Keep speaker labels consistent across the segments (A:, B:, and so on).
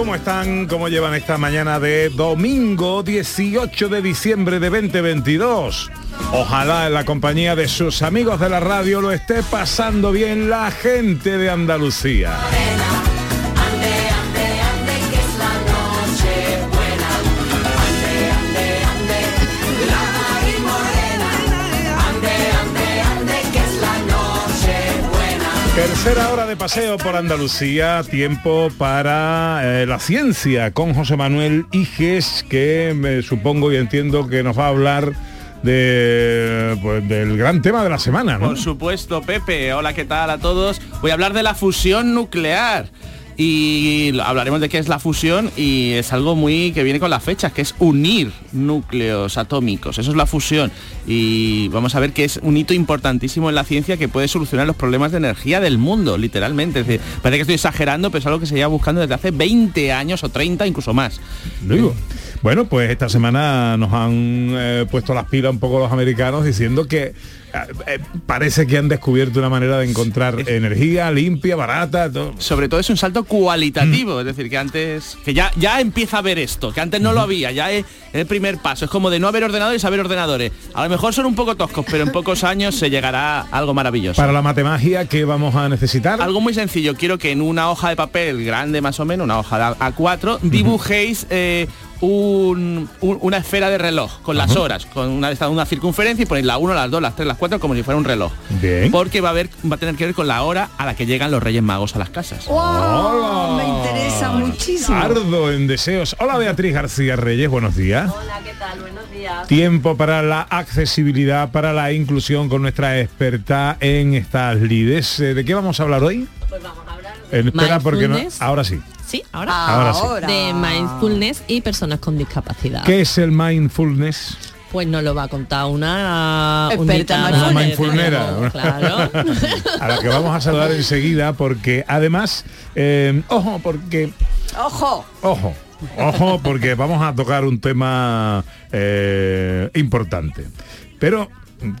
A: ¿Cómo están? ¿Cómo llevan esta mañana de domingo 18 de diciembre de 2022? Ojalá en la compañía de sus amigos de la radio lo esté pasando bien la gente de Andalucía. Tercera hora de paseo por Andalucía, tiempo para eh, la ciencia con José Manuel Iges, que me supongo y entiendo que nos va a hablar de, pues, del gran tema de la semana, ¿no?
B: Por supuesto, Pepe. Hola, ¿qué tal a todos? Voy a hablar de la fusión nuclear. Y hablaremos de qué es la fusión y es algo muy que viene con las fechas, que es unir núcleos atómicos. Eso es la fusión. Y vamos a ver que es un hito importantísimo en la ciencia que puede solucionar los problemas de energía del mundo, literalmente. Parece que estoy exagerando, pero es algo que se lleva buscando desde hace 20 años o 30, incluso más.
A: Lo digo. Bueno, pues esta semana nos han eh, puesto las pilas un poco los americanos diciendo que parece que han descubierto una manera de encontrar energía limpia, barata, todo.
B: sobre todo es un salto cualitativo, es decir, que antes, que ya, ya empieza a ver esto, que antes no lo había, ya es el primer paso, es como de no haber ordenadores a haber ordenadores. A lo mejor son un poco toscos, pero en pocos años se llegará a algo maravilloso.
A: Para la matemagia, ¿qué vamos a necesitar?
B: Algo muy sencillo, quiero que en una hoja de papel grande más o menos, una hoja de A4, dibujéis eh, un- un- una esfera de reloj con las horas, con una, una circunferencia y ponéis la 1, las 2, las 3, las 4 como si fuera un reloj.
A: Bien.
B: Porque va a, haber, va a tener que ver con la hora a la que llegan los Reyes Magos a las casas.
A: Hola.
C: Me interesa muchísimo.
A: Ardo en deseos. Hola Beatriz García Reyes, buenos días.
D: Hola, ¿qué tal? Buenos días.
A: Tiempo para la accesibilidad, para la inclusión con nuestra experta en estas lides. Eh, ¿De qué vamos a hablar hoy?
D: Pues vamos a hablar de...
A: Eh, espera, porque no, ahora sí.
E: Sí, ahora.
A: Ahora sí.
E: De mindfulness y personas con discapacidad.
A: ¿Qué es el mindfulness?
E: Pues nos lo va a contar una
C: Experta
A: Una mindfulnera.
E: Claro.
A: A la que vamos a saludar enseguida porque además, eh, ojo, porque,
C: Ojo.
A: ojo, ojo, porque vamos a tocar un tema eh, importante. Pero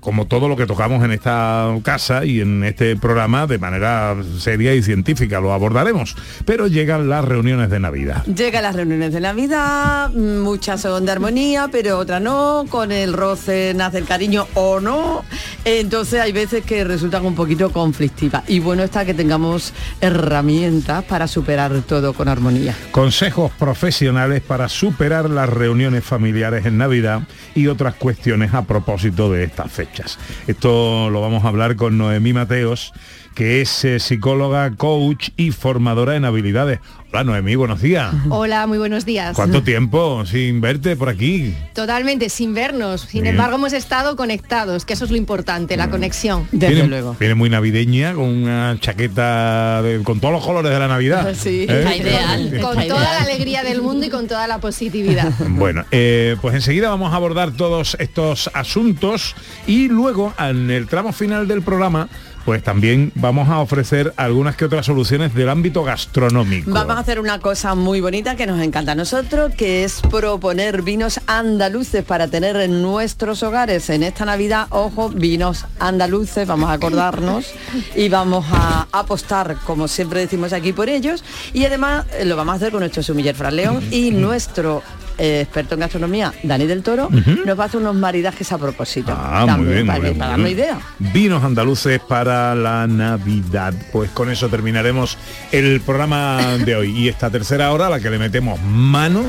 A: como todo lo que tocamos en esta casa y en este programa de manera seria y científica lo abordaremos. Pero llegan las reuniones de Navidad.
C: Llegan las reuniones de Navidad, muchas son de armonía, pero otras no, con el roce nace el cariño o no. Entonces hay veces que resultan un poquito conflictivas. Y bueno está que tengamos herramientas para superar todo con armonía.
A: Consejos profesionales para superar las reuniones familiares en Navidad y otras cuestiones a propósito de estas fechas. Esto lo vamos a hablar con Noemí Mateos, que es eh, psicóloga, coach y formadora en habilidades. Hola Noemí, buenos días.
F: Hola, muy buenos días.
A: ¿Cuánto tiempo sin verte por aquí?
F: Totalmente, sin vernos. Sin
A: Bien.
F: embargo, hemos estado conectados, que eso es lo importante, la conexión.
C: Desde
A: viene,
C: luego.
A: viene muy navideña, con una chaqueta de- con todos los colores de la Navidad.
C: Sí.
A: ¿Eh?
E: Está ideal.
F: Con
E: Está
F: toda
E: ideal.
F: la alegría del mundo y con toda la positividad.
A: Bueno, eh, pues enseguida vamos a abordar todos estos asuntos y luego en el tramo final del programa pues también vamos a ofrecer algunas que otras soluciones del ámbito gastronómico.
C: Vamos a hacer una cosa muy bonita que nos encanta a nosotros, que es proponer vinos andaluces para tener en nuestros hogares en esta Navidad. Ojo, vinos andaluces, vamos a acordarnos y vamos a apostar, como siempre decimos aquí, por ellos. Y además eh, lo vamos a hacer con nuestro sumiller Fran León y nuestro eh, experto en gastronomía, Dani del Toro, nos va a hacer unos maridajes a propósito.
A: Ah, muy bien,
C: para,
A: muy bien, para
C: idea.
A: Vinos andaluces para la Navidad. Pues con eso terminaremos el programa de hoy. Y esta tercera hora, a la que le metemos mano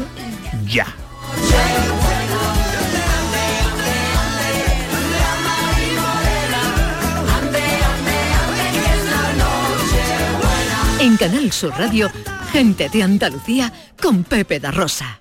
A: ya.
G: En Canal Sur Radio, gente de Andalucía con Pepe Darrosa.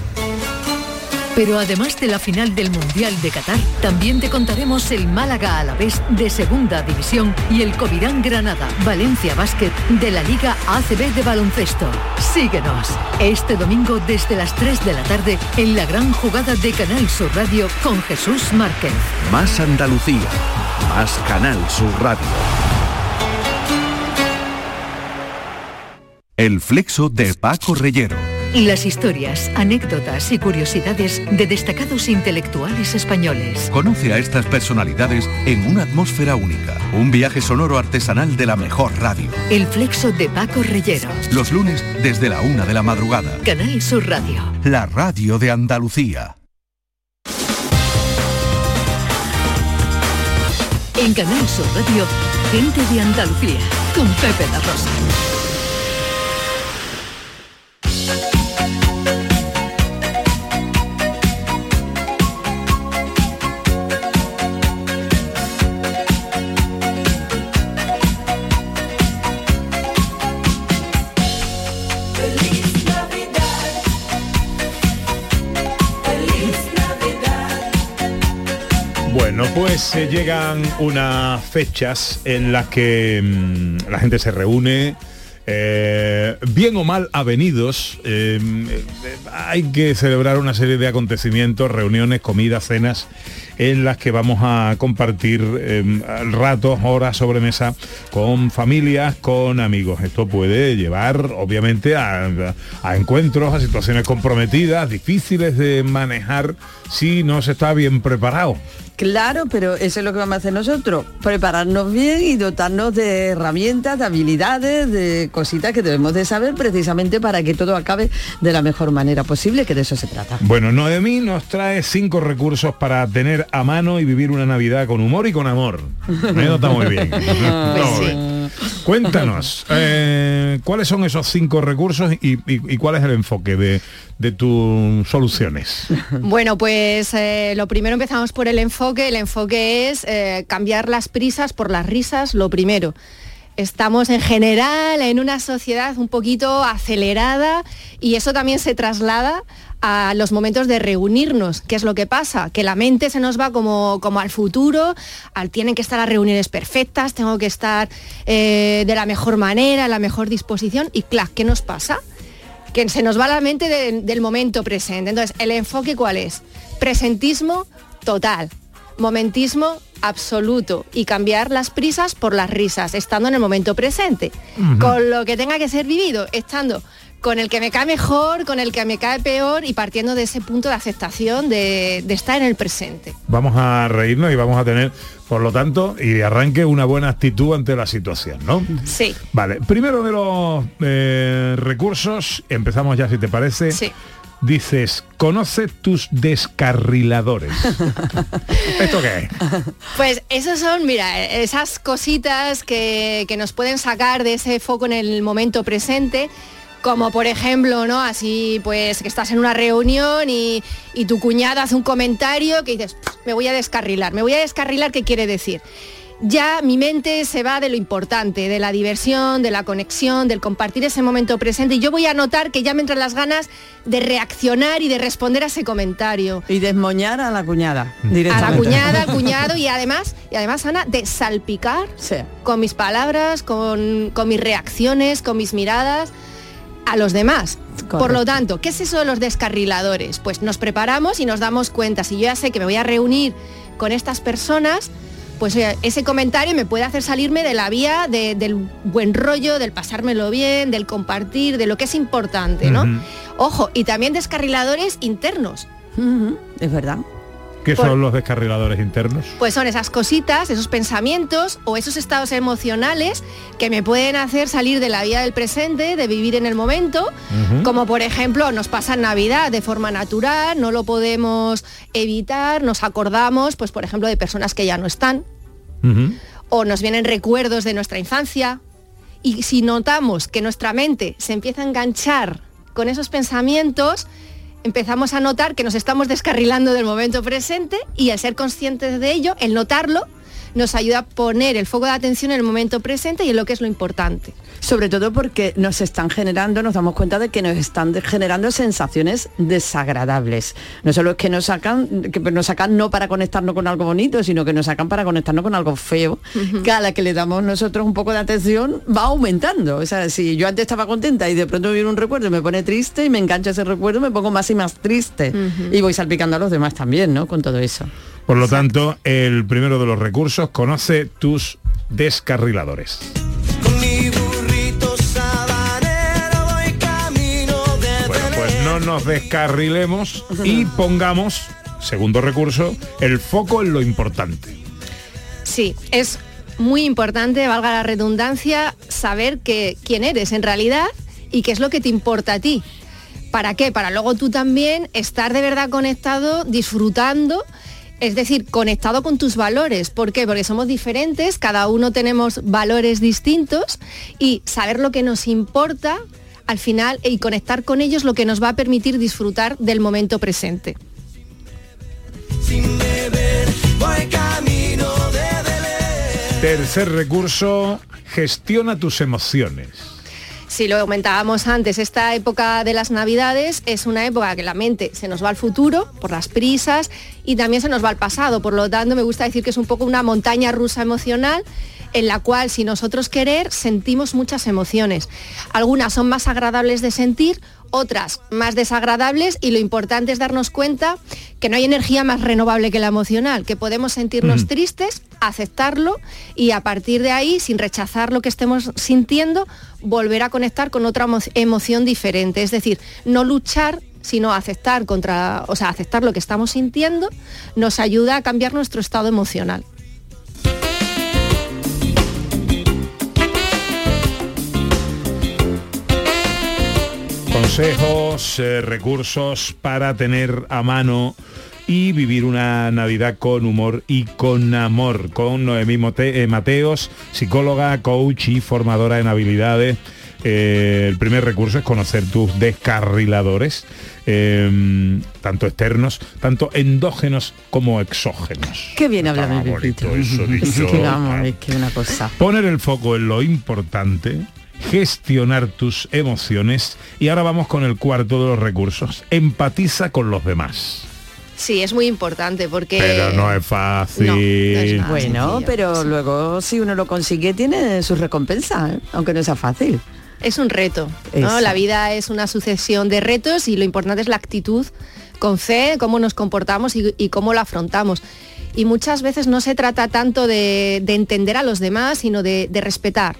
G: Pero además de la final del Mundial de Qatar, también te contaremos el Málaga a la vez de Segunda División y el Covirán Granada Valencia Basket de la Liga ACB de baloncesto. Síguenos este domingo desde las 3 de la tarde en la gran jugada de Canal Sur Radio con Jesús Márquez.
H: Más Andalucía, más Canal Sur Radio. El flexo de Paco Reyero.
G: Las historias, anécdotas y curiosidades de destacados intelectuales españoles.
H: Conoce a estas personalidades en una atmósfera única. Un viaje sonoro artesanal de la mejor radio.
G: El flexo de Paco Reyero.
H: Los lunes desde la una de la madrugada.
G: Canal Sur Radio.
H: La radio de Andalucía.
G: En Canal Sur Radio, gente de Andalucía con Pepe la Rosa.
A: Bueno, pues se llegan unas fechas en las que mm, la gente se reúne, eh, bien o mal avenidos, eh, eh, hay que celebrar una serie de acontecimientos, reuniones, comidas, cenas, en las que vamos a compartir eh, ratos, horas sobre mesa con familias, con amigos. Esto puede llevar, obviamente, a encuentros, a situaciones comprometidas, difíciles de manejar si no se está bien preparado.
C: Claro, pero eso es lo que vamos a hacer nosotros, prepararnos bien y dotarnos de herramientas, de habilidades, de cositas que debemos de saber precisamente para que todo acabe de la mejor manera posible, que de eso se trata.
A: Bueno, Noemí nos trae cinco recursos para tener a mano y vivir una Navidad con humor y con amor. Me nota muy bien. Ver. Cuéntanos, eh, ¿cuáles son esos cinco recursos y, y- y cuál es el enfoque de, de tus soluciones?
F: Bueno, pues eh, lo primero empezamos por el enfoque. El enfoque es eh, cambiar las prisas por las risas, lo primero. Estamos en general en una sociedad un poquito acelerada y eso también se traslada a los momentos de reunirnos. ¿Qué es lo que pasa? Que la mente se nos va como, como al futuro, al tienen que estar las reuniones perfectas, tengo que estar eh, de la mejor manera, en la mejor disposición y clac, ¿qué nos pasa? que se nos va la mente de- del momento presente. Entonces, ¿el enfoque cuál es? Presentismo total, momentismo absoluto y cambiar las prisas por las risas, estando en el momento presente, con lo que tenga que ser vivido, estando con el que me cae mejor, con el que me cae peor y partiendo de ese punto de aceptación de, de estar en el presente.
A: Vamos a reírnos y vamos a tener, por lo tanto, y de arranque una buena actitud ante la situación, ¿no?
F: Sí.
A: Vale, primero de los eh, recursos, empezamos ya si te parece.
F: Sí.
A: Dices, conoce tus descarriladores. ¿Esto qué es?
F: Pues esos son, mira, esas cositas que, que nos pueden sacar de ese foco en el momento presente, como por ejemplo, ¿no? Así pues que estás en una reunión y, y tu cuñada hace un comentario que dices, me voy a descarrilar, me voy a descarrilar, ¿qué quiere decir? Ya mi mente se va de lo importante, de la diversión, de la conexión, del compartir ese momento presente y yo voy a notar que ya me entran las ganas de reaccionar y de responder a ese comentario.
C: Y desmoñar a la cuñada.
F: A la
C: directamente.
F: cuñada, al cuñado y además, y además Ana, de salpicar con mis palabras, con, con mis reacciones, con mis miradas a los demás. Por lo tanto, ¿qué es eso de los descarriladores? Pues nos preparamos y nos damos cuenta, si yo ya sé que me voy a reunir con estas personas, pues ese comentario me puede hacer salirme de la vía de- del buen rollo, del pasármelo bien, del compartir, de lo que es importante, ¿no? Ojo, y también descarriladores internos.
C: Es verdad.
A: ¿Qué
F: Por-
A: son los descarriladores internos?
F: Pues son esas cositas, esos pensamientos o esos estados emocionales que me pueden hacer salir de la vida del presente, de vivir en el momento, como por ejemplo nos pasa en Navidad de forma natural, no lo podemos evitar, nos acordamos, pues por ejemplo, de personas que ya no están, o nos vienen recuerdos de nuestra infancia. Y si notamos que nuestra mente se empieza a enganchar con esos pensamientos, empezamos a notar que nos estamos descarrilando del momento presente y al ser conscientes de ello, el notarlo, nos ayuda a poner el foco de atención en el momento presente y en lo que es lo importante.
C: Sobre todo porque nos están generando, nos damos cuenta de que nos están generando sensaciones desagradables. No solo es que nos sacan, que nos sacan no para conectarnos con algo bonito, sino que nos sacan para conectarnos con algo feo, que a la que le damos nosotros un poco de atención va aumentando. O sea, si yo antes estaba contenta y de pronto viene un recuerdo y me pone triste y me engancha ese recuerdo, me pongo más y más triste. Y voy salpicando a los demás también, ¿no? Con todo eso.
A: Por lo tanto, el primero de los recursos, conoce tus descarriladores. Bueno, pues no nos descarrilemos y pongamos, segundo recurso, el foco en lo importante.
F: Sí, es muy importante, valga la redundancia, saber que, quién eres en realidad y qué es lo que te importa a ti. ¿Para qué? Para luego tú también estar de verdad conectado, disfrutando, es decir, conectado con tus valores. ¿Por qué? Porque somos diferentes, cada uno tenemos valores distintos y saber lo que nos importa al final y conectar con ellos lo que nos va a permitir disfrutar del momento presente.
A: Tercer recurso, gestiona tus emociones.
F: Si lo comentábamos antes, esta época de las Navidades es una época que la mente se nos va al futuro por las prisas y también se nos va al pasado. Por lo tanto, me gusta decir que es un poco una montaña rusa emocional en la cual, si nosotros querer, sentimos muchas emociones. Algunas son más agradables de sentir, otras más desagradables y lo importante es darnos cuenta que no hay energía más renovable que la emocional, que podemos sentirnos
I: Mm.
F: tristes, aceptarlo y a partir de ahí, sin rechazar lo que estemos sintiendo, volver a conectar con otra emo- emoción diferente. Es decir, no luchar sino aceptar contra, o sea, aceptar lo que estamos sintiendo, nos ayuda a cambiar nuestro estado emocional.
A: Consejos, eh, recursos para tener a mano y vivir una Navidad con humor y con amor. Con Noemí eh, Mateos, psicóloga, coach y formadora en habilidades. Eh, el primer recurso es conocer tus descarriladores, eh, tanto externos, tanto endógenos como exógenos.
C: Qué bien habla
A: Estaba
C: mi
A: bonito eso
C: Es que vamos, es que una cosa.
A: Poner el foco en lo importante, gestionar tus emociones y ahora vamos con el cuarto de los recursos. Empatiza con los demás.
F: Sí, es muy importante porque...
A: Pero no es fácil.
C: Bueno, pero luego si uno lo consigue tiene su recompensa, ¿eh? aunque no sea fácil.
F: Es un reto. ¿no? La vida es una sucesión de retos y lo importante es la actitud con fe, cómo nos comportamos y, y cómo lo afrontamos. Y muchas veces no se trata tanto de, de entender a los demás, sino de, de respetar.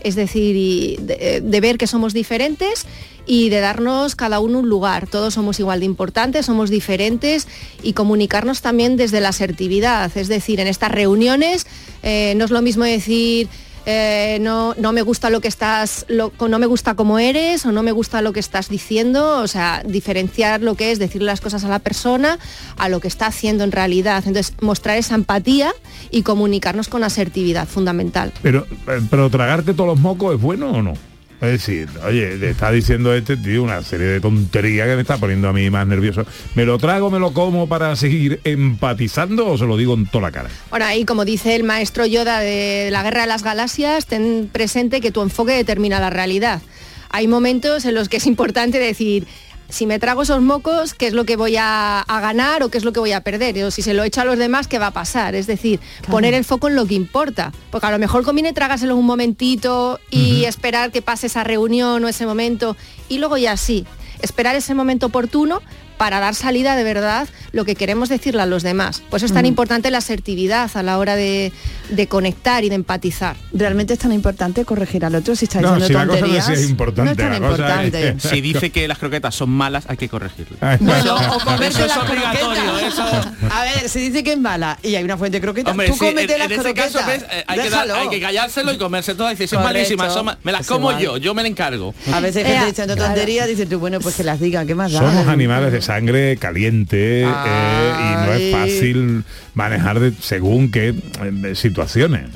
F: Es decir, de, de ver que somos diferentes y de darnos cada uno un lugar. Todos somos igual de importantes, somos diferentes y comunicarnos también desde la asertividad. Es decir, en estas reuniones eh, no es lo mismo decir eh, no, no me gusta lo que estás, lo- no me gusta cómo eres o no me gusta lo que estás diciendo, o sea, diferenciar lo que es decir las cosas a la persona a lo que está haciendo en realidad. Entonces, mostrar esa empatía y comunicarnos con asertividad, fundamental.
A: Pero, eh, pero tragarte todos los mocos es bueno o no? Es decir, oye, le está diciendo este tío una serie de tonterías que me está poniendo a mí más nervioso. ¿Me lo trago, me lo como para seguir empatizando o se lo digo en toda la cara?
F: Bueno, ahí como dice el maestro Yoda de la Guerra de las Galaxias, ten presente que tu enfoque determina la realidad. Hay momentos en los que es importante decir, si me trago esos mocos, ¿qué es lo que voy a, a ganar o qué es lo que voy a perder? O si se lo echo a los demás, ¿qué va a pasar? Es decir, poner el foco en lo que importa. Porque a lo mejor conviene tragárselo un momentito y esperar que pase esa reunión o ese momento y luego ya sí, esperar ese momento oportuno para dar salida de verdad lo que queremos decirle a los demás. Por eso es tan importante la asertividad a la hora de, de conectar y de empatizar.
C: ¿Realmente es tan importante corregir al otro si está
A: No,
C: diciendo
A: si la cosa no
C: tonterías?
A: es importante,
C: no es tan
A: la cosa es-
C: importante.
B: Si dice que las croquetas son malas, hay que corregirlo.
C: Bueno, o comerte
B: eso es
C: las
B: obligatorio,
C: croquetas.
B: eso.
C: A ver, si dice que es mala y hay una fuente de croquetas,
B: Hombre,
C: tú
B: sí, en,
C: cómete
B: en
C: las
B: ese
C: croquetas.
B: caso ¿ves? Eh, hay, que dar- hay que callárselo y comerse todo y decir, son malísimas, son ma- me las como yo, yo me la encargo.
C: A veces gente diciendo
F: claro.
C: tonterías, dices tú, bueno, pues que las diga, ¿qué más da?
A: Somos animales de sangre caliente eh, y no es fácil manejar de, según qué eh, situaciones.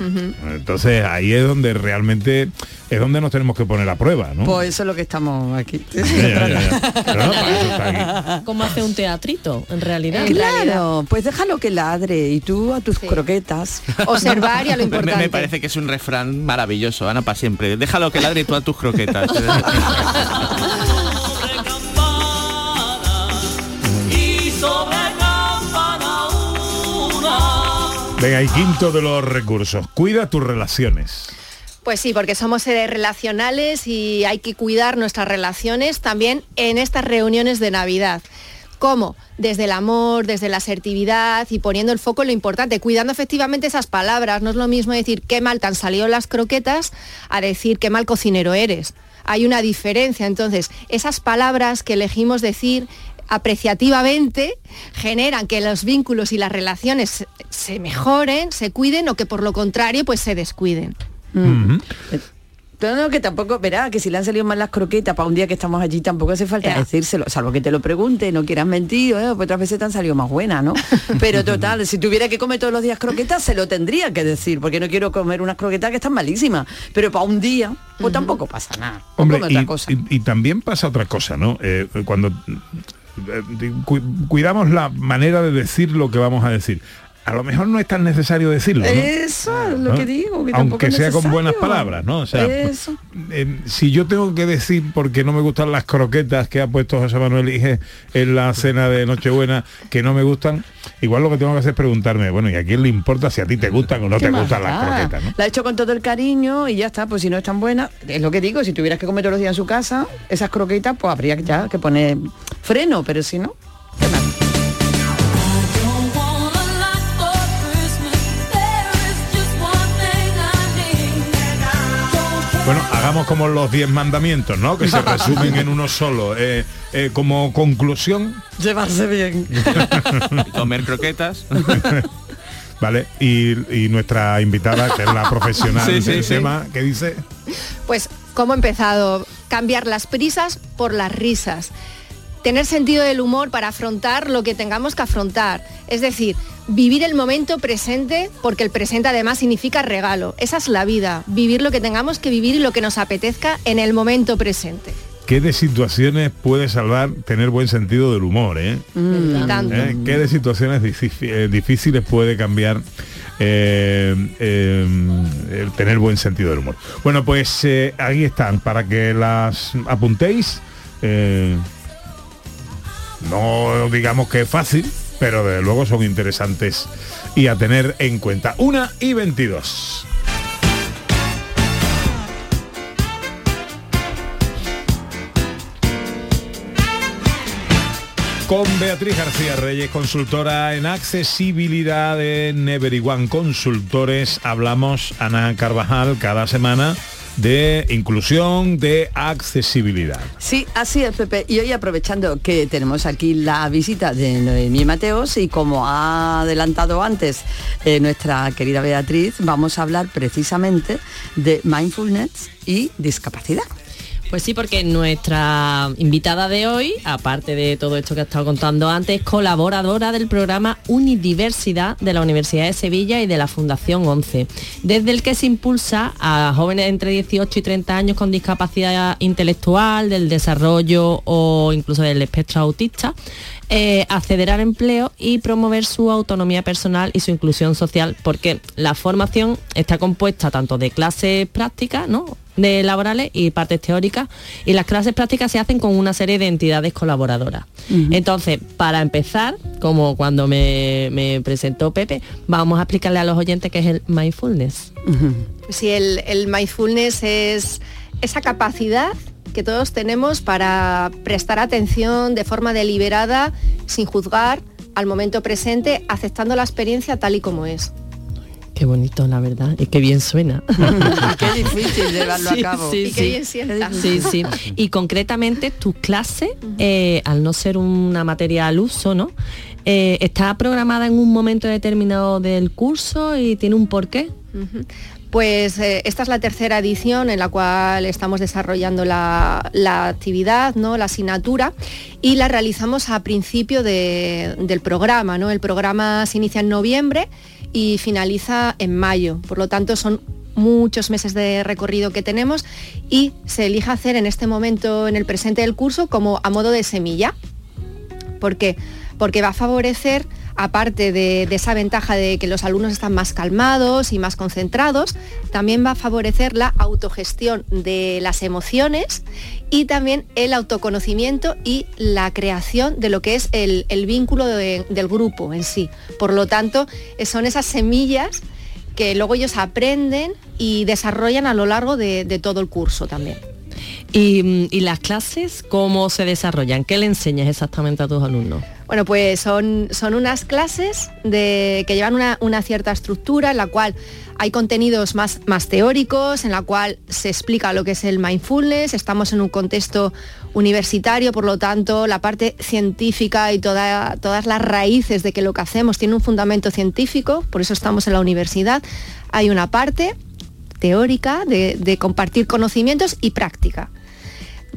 A: Entonces ahí es donde realmente es donde nos tenemos que poner a prueba, ¿no?
C: Pues eso es lo que estamos aquí.
A: Ya, ya, ya. Pero no, para eso está aquí.
E: ¿Cómo hace un teatrito, en realidad?
C: Claro, pues déjalo que ladre y tú a tus croquetas.
F: Observar y a lo
B: Me- Me,
F: importante.
B: me parece que es un refrán maravilloso, Ana, para siempre. Déjalo que ladre tú a tus croquetas.
A: Venga, y quinto de los recursos, cuida tus relaciones.
F: Pues sí, porque somos seres relacionales y hay que cuidar nuestras relaciones también en estas reuniones de Navidad. ¿Cómo? Desde el amor, desde la asertividad y poniendo el foco en lo importante, cuidando efectivamente esas palabras. No es lo mismo decir qué mal te han salido las croquetas a decir qué mal cocinero eres. Hay una diferencia. Entonces, esas palabras que elegimos decir apreciativamente generan que los vínculos y las relaciones se- mejoren, se cuiden o que por lo contrario pues se descuiden.
C: Mm. No, no, que tampoco, verá, que si le han salido mal las croquetas para un día que estamos allí, tampoco hace falta
F: Ya.
C: decírselo, salvo que te lo pregunte, no quieras mentir, eh, pues otras veces te han salido más buenas, ¿no? Pero total, si tuviera que comer todos los días croquetas, se lo tendría que decir, porque no quiero comer unas croquetas que están malísimas. Pero para un día, pues tampoco pasa nada.
A: Hombre,
C: otra
A: y,
C: cosa.
A: y- y también pasa otra cosa, ¿no? Eh, cuando eh, cu- cuidamos la manera de decir lo que vamos a decir. A lo mejor no es tan necesario decirlo, ¿no?
C: Eso es lo
A: ¿no?
C: que digo, que
A: aunque sea con buenas palabras, ¿no? O sea,
C: Eso.
A: eh, si yo tengo que decir porque no me gustan las croquetas que ha puesto José Manuel Ige en la cena de Nochebuena que no me gustan, igual lo que tengo que hacer es preguntarme, bueno, ¿y a quién le importa si a ti te gustan o no
C: ¿Qué
A: te gustan las croquetas, no?
C: La he hecho con todo el cariño y ya está, pues si no es tan buena, es lo que digo, si tuvieras que comer todos los días en su casa, esas croquetas, pues habría ya que poner freno, pero si no, ¿qué más?
A: Bueno, hagamos como los 10 mandamientos, ¿no? Que se resumen en uno solo. Eh, eh, como conclusión,
C: Llevarse bien.
B: Y comer croquetas.
A: ¿vale? Y, y nuestra invitada, que es la profesional
B: Sí,
A: del
B: sí.
A: tema, que dice,
F: Pues, ¿cómo he empezado? Cambiar las prisas por las risas. Tener sentido del humor para afrontar lo que tengamos que afrontar. Es decir, vivir el momento presente, porque el presente además significa regalo. Esa es la vida, vivir lo que tengamos que vivir y lo que nos apetezca en el momento presente.
A: ¿qué de situaciones puede salvar tener buen sentido del humor, eh?
F: Tanto.
A: ¿Eh? ¿Qué de situaciones eh, difíciles puede cambiar eh, eh, tener buen sentido del humor? Bueno, pues ahí están, para que las apuntéis. No digamos que es fácil, pero desde luego son interesantes y a tener en cuenta. Una y 22. Con Beatriz García Reyes, consultora en accesibilidad en Everyone Consultores, hablamos, Ana Carvajal, cada semana de inclusión, de accesibilidad.
C: Sí, así es, Pepe. Y hoy aprovechando que tenemos aquí la visita de Noemí Mateos y como ha adelantado antes eh, nuestra querida Beatriz, vamos a hablar precisamente de mindfulness y discapacidad.
E: Pues sí, porque nuestra invitada de hoy, aparte de todo esto que ha estado contando antes, es colaboradora del programa Unidiversidad de la Universidad de Sevilla y de la Fundación 11, desde el que se impulsa a jóvenes entre 18 y 30 años con discapacidad intelectual, del desarrollo o incluso del espectro autista, eh, acceder al empleo y promover su autonomía personal y su inclusión social, porque la formación está compuesta tanto de clases prácticas, ¿no? De laborales y partes teóricas y las clases prácticas se hacen con una serie de entidades colaboradoras. Entonces, para empezar, como cuando me, me presentó Pepe, vamos a explicarle a los oyentes qué es el mindfulness.
F: Si el, el mindfulness es esa capacidad que todos tenemos para prestar atención de forma deliberada, sin juzgar, al momento presente, aceptando la experiencia tal y como es.
E: Qué bonito, la verdad, y qué bien suena.
C: Qué difícil llevarlo
E: Sí,
C: a cabo.
E: sí,
F: Y qué
E: sí.
F: bien sienta.
E: Sí, sí. Y concretamente tu clase, eh, al no ser una materia al uso, ¿no? Eh, está programada en un momento determinado del curso y tiene un porqué.
F: Pues eh, esta es la tercera edición en la cual estamos desarrollando la, la actividad, ¿no? la asignatura, y la realizamos a principio de- del programa. ¿no? El programa se inicia en noviembre y finaliza en mayo. Por lo tanto, son muchos meses de recorrido que tenemos y se elige hacer en este momento, en el presente del curso, como a modo de semilla. ¿Por qué? Porque va a favorecer, aparte de, esa ventaja de que los alumnos están más calmados y más concentrados, también va a favorecer la autogestión de las emociones y también el autoconocimiento y la creación de lo que es el, vínculo de- del grupo en sí. Por lo tanto, son esas semillas que luego ellos aprenden y desarrollan a lo largo de todo el curso también.
E: Y, las clases, ¿cómo se desarrollan? ¿Qué le enseñas exactamente a tus alumnos?
F: Bueno, pues son, son unas clases de, que llevan una, una cierta estructura en la cual hay contenidos más, más teóricos, en la cual se explica lo que es el mindfulness, estamos en un contexto universitario, por lo tanto la parte científica y toda- todas las raíces de que lo que hacemos tiene un fundamento científico, por eso estamos en la universidad. Hay una parte teórica de compartir conocimientos y práctica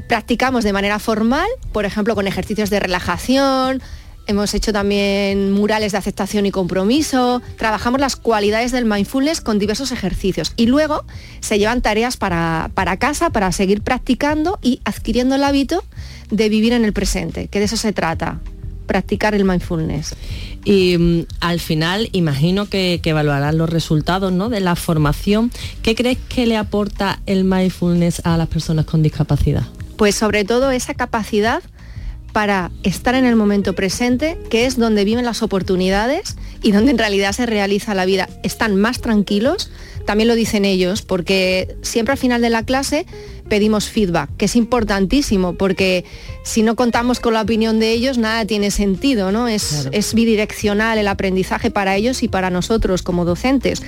F: practicamos de manera formal, por ejemplo, con ejercicios de relajación, hemos hecho también murales de aceptación y compromiso, trabajamos las cualidades del mindfulness con diversos ejercicios y luego se llevan tareas para, para casa para seguir practicando y adquiriendo el hábito de vivir en el presente, que de eso se trata, practicar el mindfulness.
E: Y mm, al final imagino que, que evaluarás los resultados ¿no? de la formación. ¿Qué crees que le aporta el mindfulness a las personas con discapacidad?
F: Pues sobre todo esa capacidad para estar en el momento presente, que es donde viven las oportunidades y donde en realidad se realiza la vida. Están más tranquilos, también lo dicen ellos, porque siempre al final de la clase pedimos feedback, que es importantísimo, porque si no contamos con la opinión de ellos, nada tiene sentido, ¿no? Es,
E: Claro.
F: es bidireccional el aprendizaje para ellos y para nosotros como docentes.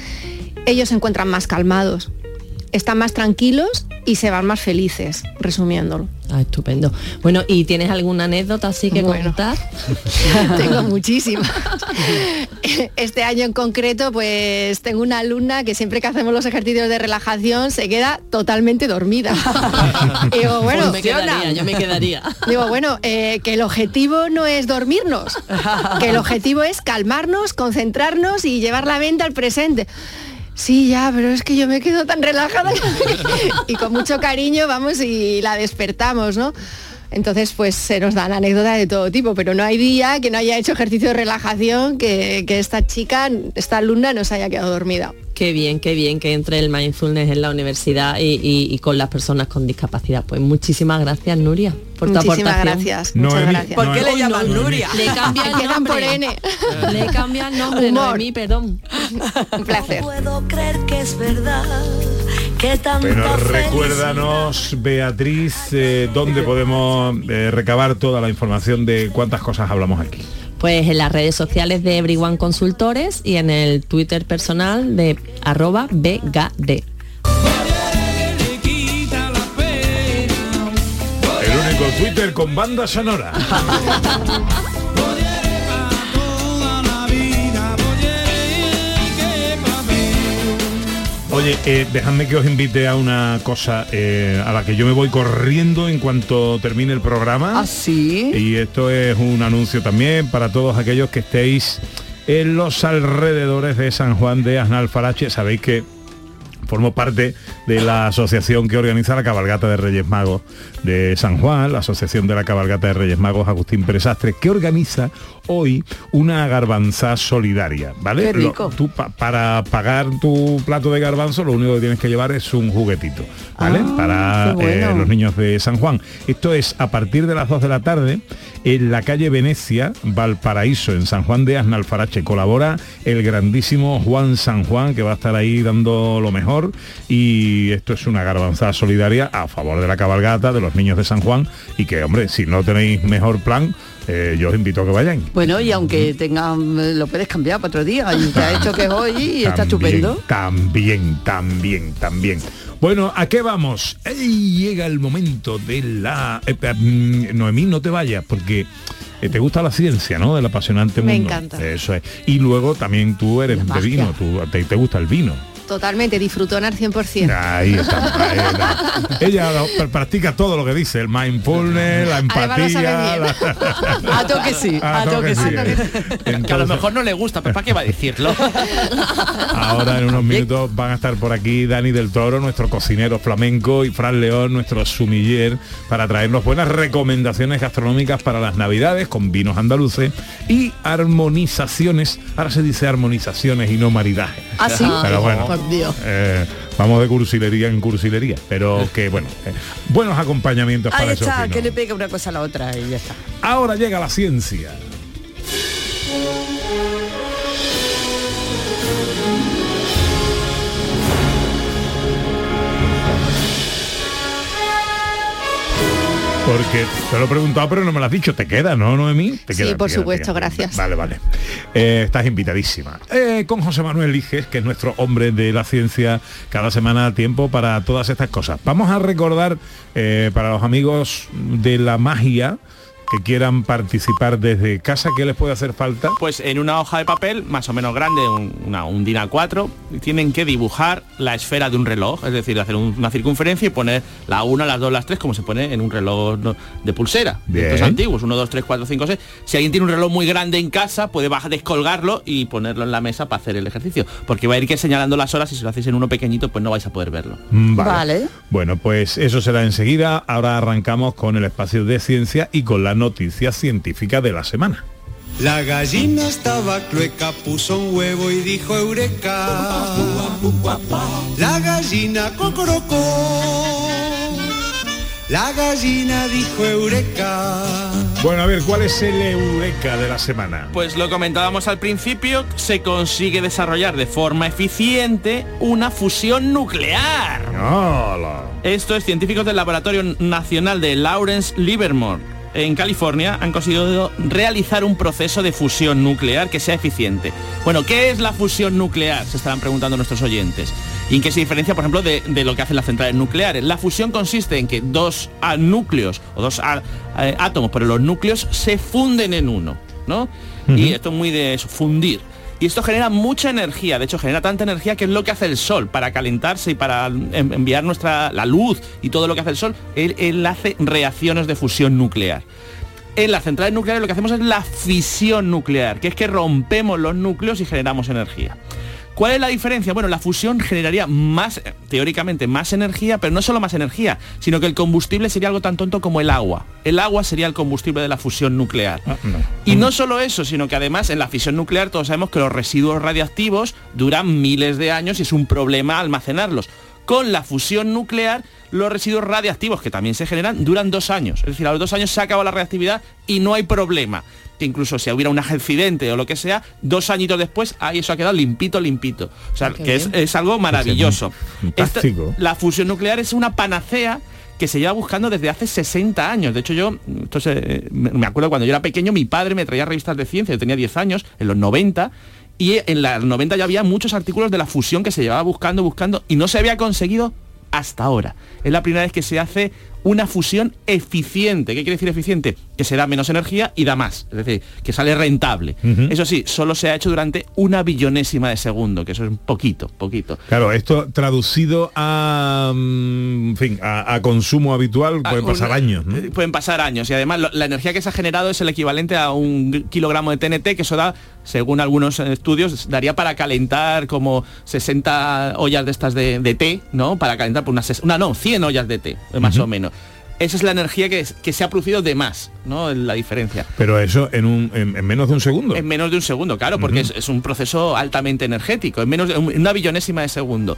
F: Ellos se encuentran más calmados, están más tranquilos y se van más felices, resumiéndolo.
E: Ah, estupendo. Bueno, ¿y tienes alguna anécdota así que
F: Bueno.
E: contar?
F: tengo muchísimas. Este año en concreto, pues tengo una alumna que siempre que hacemos los ejercicios de relajación se queda totalmente dormida. Y digo, bueno,
E: Pues me quedaría, yo me quedaría.
F: Digo, bueno, eh, que el objetivo no es dormirnos, que el objetivo es calmarnos, concentrarnos y llevar la mente al presente. Sí, ya, pero es que yo me quedo tan relajada y con mucho cariño vamos y la despertamos, ¿no? Entonces, pues se nos dan anécdotas de todo tipo, pero no hay día que no haya hecho ejercicio de relajación que, que esta chica, esta alumna, no se haya quedado dormida.
E: Qué bien, qué bien que entre el mindfulness en la universidad y, y- y con las personas con discapacidad. Pues muchísimas gracias, Nuria, por tu
F: Muchísimas
E: aportación.
F: gracias,
A: Noemí-
F: muchas gracias.
C: ¿Por qué le llaman. Nuria?
E: Le cambia el
F: Quedan por
E: nombre.
F: N.
E: Le cambia el nombre,
F: Humor.
E: Noemí, perdón.
F: Un placer.
J: puedo creer que es verdad
A: Pero recuérdanos, Beatriz, eh, dónde podemos eh, recabar toda la información de cuántas cosas hablamos aquí.
E: Pues en las redes sociales de Everyone Consultores y en el Twitter personal de arroba BGD.
A: El único Twitter con banda sonora. Oye, eh, dejadme que os invite a una cosa eh, a la que yo me voy corriendo en cuanto termine el programa.
C: ¿Ah, sí?
A: Y esto es un anuncio también para todos aquellos que estéis en los alrededores de San Juan de Asnalfarache. Sabéis que formo parte de la asociación que organiza la cabalgata de Reyes Magos de San Juan, la asociación de la cabalgata de Reyes Magos Agustín Presastre, que organiza hoy una garbanza solidaria, ¿vale?
C: Qué rico.
A: Lo- tú pa- para pagar tu plato de garbanzo lo único que tienes que llevar es un juguetito, ¿vale?
C: Ah,
A: para
C: bueno.
A: eh, los niños de San Juan. Esto es a partir de las 2 de la tarde en la calle Venecia, Valparaíso, en San Juan de Asnalfarache. Colabora el grandísimo Juan San Juan, que va a estar ahí dando lo mejor. Y esto es una garbanza solidaria a favor de la cabalgata, de los niños de San Juan. Y que, hombre, si no tenéis mejor plan, eh, yo os invito a que vayáis.
C: Bueno, y aunque tengan, lo puedes cambiar para otro día. Y te ha hecho que es hoy y está
A: También,
C: estupendo.
A: También, también, también. Bueno, ¿a qué vamos? ¡Ey! llega el momento de la... eh, eh, mm, Noemí, no te vayas, porque eh, te gusta la ciencia, ¿no? Del apasionante
F: Me
A: mundo.
F: encanta.
A: Eso es. Y luego también tú eres de vino, tú, te, te gusta el vino.
F: Totalmente, disfrutona al 100%.
A: Ahí está. ahí está. Ella lo- practica todo lo que dice, el mindfulness, la empatía. la-
C: A toque sí, a toque sí.
B: Que a lo mejor no le gusta, pero ¿para qué va a decirlo?
A: Ahora en unos minutos van a estar por aquí Dani del Toro, nuestro cocinero flamenco, y Fran León, nuestro sumiller, para traernos buenas recomendaciones gastronómicas para las navidades con vinos andaluces y armonizaciones. Ahora se dice armonizaciones y no maridaje.
C: ¿Ah, sí?
A: Pero bueno,
C: Por Dios.
A: eh, vamos de cursilería en cursilería, pero que bueno, eh, buenos acompañamientos
C: Ahí
A: para
C: está, que le pega una cosa a la otra y ya está.
A: Ahora llega la ciencia. Porque te lo he preguntado, pero no me lo has dicho. ¿Te queda, no, Noemí? ¿Te
F: Sí,
A: queda,
F: por
A: te queda,
F: supuesto, gracias.
A: Vale, vale. Eh, estás invitadísima. Eh, con José Manuel Liges, que es nuestro hombre de la ciencia, cada semana a tiempo para todas estas cosas. Vamos a recordar eh, para los amigos de la magia que quieran participar desde casa, ¿qué les puede hacer falta?
B: Pues en una hoja de papel más o menos grande, un, una, un DIN A4, tienen que dibujar la esfera de un reloj, es decir, hacer un- una circunferencia y poner la 1, las 2, las 3, como se pone en un reloj de pulsera. de
A: Bien.
B: Estos antiguos, 1, 2, 3, 4, 5, 6. Si alguien tiene un reloj muy grande en casa, puede bajar, descolgarlo y ponerlo en la mesa para hacer el ejercicio. Porque va a ir que señalando las horas y si lo hacéis en uno pequeñito, pues no vais a poder verlo.
A: Mm,
C: Vale.
A: Bueno, pues eso será enseguida. Ahora arrancamos con el espacio de ciencia y con la noticia científica de la semana.
I: La gallina estaba clueca, puso un huevo y dijo eureka. La gallina cocorocó. La gallina dijo eureka.
A: Bueno, a ver, ¿cuál es el eureka de la semana?
B: Pues lo comentábamos al principio, se consigue desarrollar de forma eficiente una fusión nuclear.
A: ¡Hala!
B: Esto es científicos del Laboratorio Nacional de Lawrence Livermore en California han conseguido realizar un proceso de fusión nuclear que sea eficiente. Bueno, ¿qué es la fusión nuclear? Se estarán preguntando nuestros oyentes. ¿Y en qué se diferencia, por ejemplo, de, de lo que hacen las centrales nucleares? La fusión consiste en que dos núcleos o dos eh, átomos, pero los núcleos se funden en uno, ¿no? Y esto es muy de eso, fundir. Y esto genera mucha energía, de hecho genera tanta energía que es lo que hace el Sol para calentarse y para en- enviar nuestra la luz y todo lo que hace el Sol, él, él hace reacciones de fusión nuclear. En las centrales nucleares lo que hacemos es la fisión nuclear, que es que rompemos los núcleos y generamos energía. ¿Cuál es la diferencia? Bueno, la fusión generaría más, eh, teóricamente, más energía, pero no solo más energía, sino que el combustible sería algo tan tonto como el agua. El agua sería el combustible de la fusión nuclear. Y no solo eso, sino que además en la fisión nuclear todos sabemos que los residuos radiactivos duran miles de años y es un problema almacenarlos. Con la fusión nuclear, los residuos radiactivos que también se generan duran dos años. Es decir, a los dos años se acaba la reactividad y no hay problema. Que incluso si hubiera un accidente o lo que sea, dos añitos después, ahí eso ha quedado limpito, limpito. O sea,
A: qué
B: que es, es algo maravilloso. Esta- la fusión nuclear es una panacea que se lleva buscando desde hace 60 años. De hecho, yo, entonces, eh, me me acuerdo cuando yo era pequeño, mi padre me traía revistas de ciencia, yo tenía 10 años, en los 90, y en los 90 ya había muchos artículos de la fusión que se llevaba buscando, buscando, y no se había conseguido hasta ahora. Es la primera vez que se hace una fusión eficiente. ¿Qué quiere decir eficiente? Que se da menos energía y da más, es decir, que sale rentable. Eso sí, solo se ha hecho durante una billonésima de segundo, que eso es un poquito, poquito.
A: Claro, esto traducido a, mm, en fin, a, a consumo habitual pueden pasar años. ¿no?
B: eh, Pueden pasar años y además lo- la energía que se ha generado es el equivalente a un kilogramo de TNT que eso da, según algunos estudios, daría para calentar como 60 ollas de estas de, de té, ¿no? Para calentar por unas, ses- una no, 100 ollas de té, más o menos. Esa es la energía que, es- que se ha producido de más, ¿no? La diferencia.
A: Pero eso en, un, en, en menos de un segundo.
B: En menos de un segundo, claro, porque es, es un proceso altamente energético, en menos de un- una billonésima de segundo.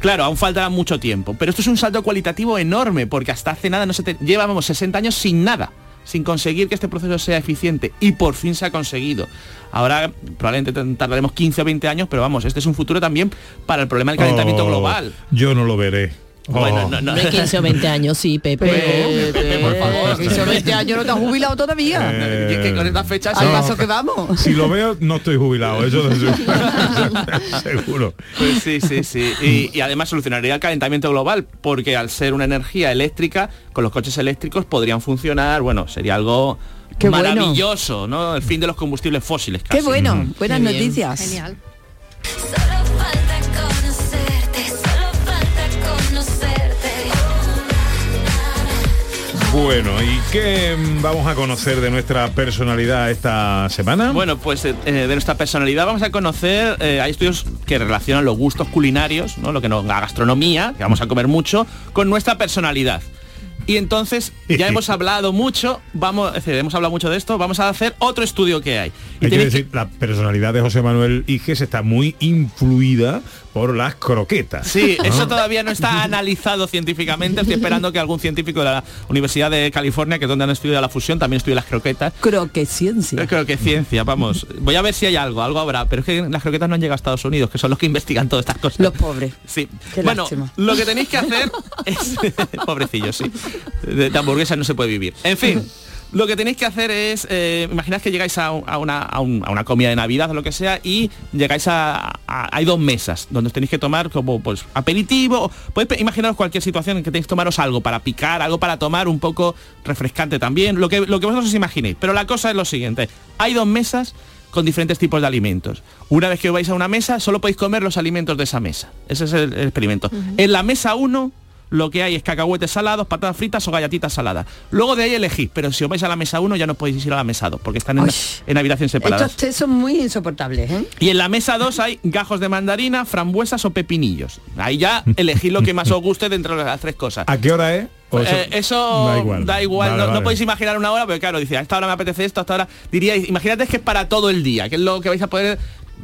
B: Claro, aún faltará mucho tiempo, pero esto es un salto cualitativo enorme, porque hasta hace nada no se te, llevábamos 60 años sin nada, sin conseguir que este proceso sea eficiente y por fin se ha conseguido. Ahora probablemente tardaremos 15 o 20 años, pero vamos, este es un futuro también para el problema del calentamiento
A: Oh,
B: global.
A: Yo no lo veré.
B: Bueno,
A: Oh.
B: no, no.
E: Hombre, 15 o 20 años, sí, Pepe.
B: Pepe, por favor.
C: 15 o 20 años no te has jubilado todavía.
A: Eh,
B: es que con estas fechas
C: Al
A: no.
C: paso que vamos.
A: Si lo veo, no estoy jubilado, eso de seguro. seguro.
B: Pues sí, sí, sí. Y, y además solucionaría el calentamiento global, porque al ser una energía eléctrica, con los coches eléctricos podrían funcionar, bueno, sería algo
C: Qué bueno.
B: maravilloso, ¿no? El fin de los combustibles fósiles.
C: Qué
B: casi.
C: bueno,
B: Mm.
C: buenas
E: Qué
C: noticias.
F: Genial.
A: Bueno, ¿y qué vamos a conocer de nuestra personalidad esta semana?
B: Bueno, pues eh, eh, de nuestra personalidad vamos a conocer, eh, hay estudios que relacionan los gustos culinarios, ¿no? lo que nos, la gastronomía, que vamos a comer mucho, con nuestra personalidad. Y entonces ya hemos hablado mucho, vamos, es decir, hemos hablado mucho de esto, vamos a hacer otro estudio que hay. Y
A: Hay que
B: tenéis que-
A: decir, la personalidad de José Manuel Iges está muy influida por las croquetas.
B: Sí,
A: ¿no?
B: eso todavía no está analizado científicamente. Estoy esperando que algún científico de la Universidad de California, que es donde han estudiado la fusión, también estudie las croquetas.
C: Creo que ciencia.
B: Yo creo que ciencia, vamos. Voy a ver si hay algo, algo habrá. Pero es que las croquetas no han llegado a Estados Unidos, que son los que investigan todas estas cosas.
C: Los pobres.
B: Sí.
C: Qué
B: bueno,
C: lástima.
B: lo que tenéis que hacer es... Pobrecillos, sí. De, de hamburguesa no se puede vivir. En fin. Lo que tenéis que hacer es, eh, imaginad que llegáis a, un- a una, a un- a una comida de Navidad o lo que sea y llegáis a, Hay dos mesas donde os tenéis que tomar como pues aperitivo. Podéis pe- imaginaros cualquier situación en que tenéis que tomaros algo para picar, algo para tomar un poco refrescante también, lo que, lo que vosotros os imaginéis. Pero la cosa es lo siguiente. Hay dos mesas con diferentes tipos de alimentos. Una vez que vais a una mesa, solo podéis comer los alimentos de esa mesa. Ese es el, el experimento. En la mesa 1 lo que hay es cacahuetes salados, patatas fritas o galletitas saladas. Luego de ahí elegís, pero si os vais a la mesa 1 ya no podéis ir a la mesa 2, porque están en,
C: Uy.
B: en habitaciones separadas.
C: Estos son muy insoportables, ¿eh?
B: Y en la mesa 2 hay gajos de mandarina, frambuesas o pepinillos. Ahí ya elegid lo que más os guste dentro de las tres cosas.
A: ¿A qué hora es? ¿O
B: Eh, eso
A: da igual.
B: da igual,
A: Vale,
B: no, podéis imaginar una hora, pero claro, dice, a esta hora me apetece esto, hasta ahora diríais, imagínate que es para todo el día, que es lo que vais a poder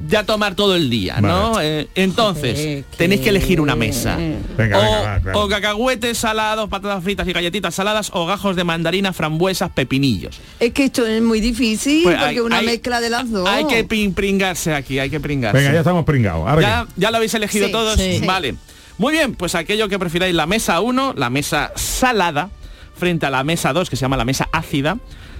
B: ya tomar todo el día, ¿no? Eh, entonces,
C: Joder,
B: tenéis que elegir una mesa.
A: Venga,
B: o,
A: venga, va, claro.
B: o cacahuetes salados, patatas fritas y galletitas saladas, o gajos de mandarina, frambuesas, pepinillos.
C: Es que esto es muy difícil
B: Pues
C: porque
B: hay-
C: una
B: hay-
C: mezcla de las dos.
B: Hay que pin- pringarse aquí, hay que pringarse.
A: Venga, ya estamos pringados. Ahora
B: ¿Ya, ya lo habéis elegido
F: Sí,
B: todos?
E: sí.
B: Vale. Muy bien, pues aquello que prefiráis, la mesa 1, la mesa salada, frente a la mesa 2, que se llama la mesa ácida,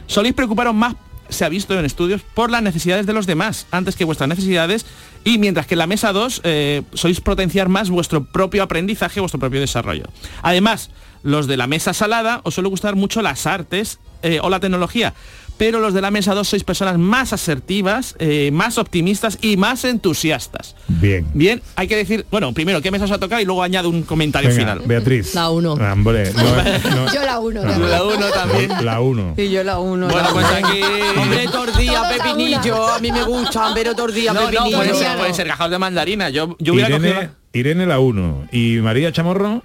B: soléis preocuparos más, se ha visto en estudios, por las necesidades de los demás, antes que vuestras necesidades, y mientras que en la mesa 2 eh, soléis potenciar más vuestro propio aprendizaje, vuestro propio desarrollo. Además, los de la mesa salada os suele gustar mucho las artes eh, o la tecnología, pero los de la mesa 2 sois personas más asertivas, eh, más optimistas y más entusiastas.
A: Bien.
B: Bien, hay que decir, bueno, primero, ¿qué mesa os ha tocado? Y luego añado un comentario
A: Venga,
B: final.
A: Beatriz.
E: La uno.
A: Ah, hombre, no, no-
F: Yo la uno.
A: no,
F: también.
B: La uno también.
A: La uno.
C: Y yo la uno.
B: Bueno,
C: la
B: pues
C: uno.
B: aquí...
C: Hombre, tortilla,
F: Todos a
C: pepinillo. A mí me gustan, pero tortilla,
B: No, no,
C: pepinillo.
B: puede ser, puede ser gajados de mandarina. Yo, yo hubiera
A: Irene,
B: cogido...
A: Irene la uno. Y María Chamorro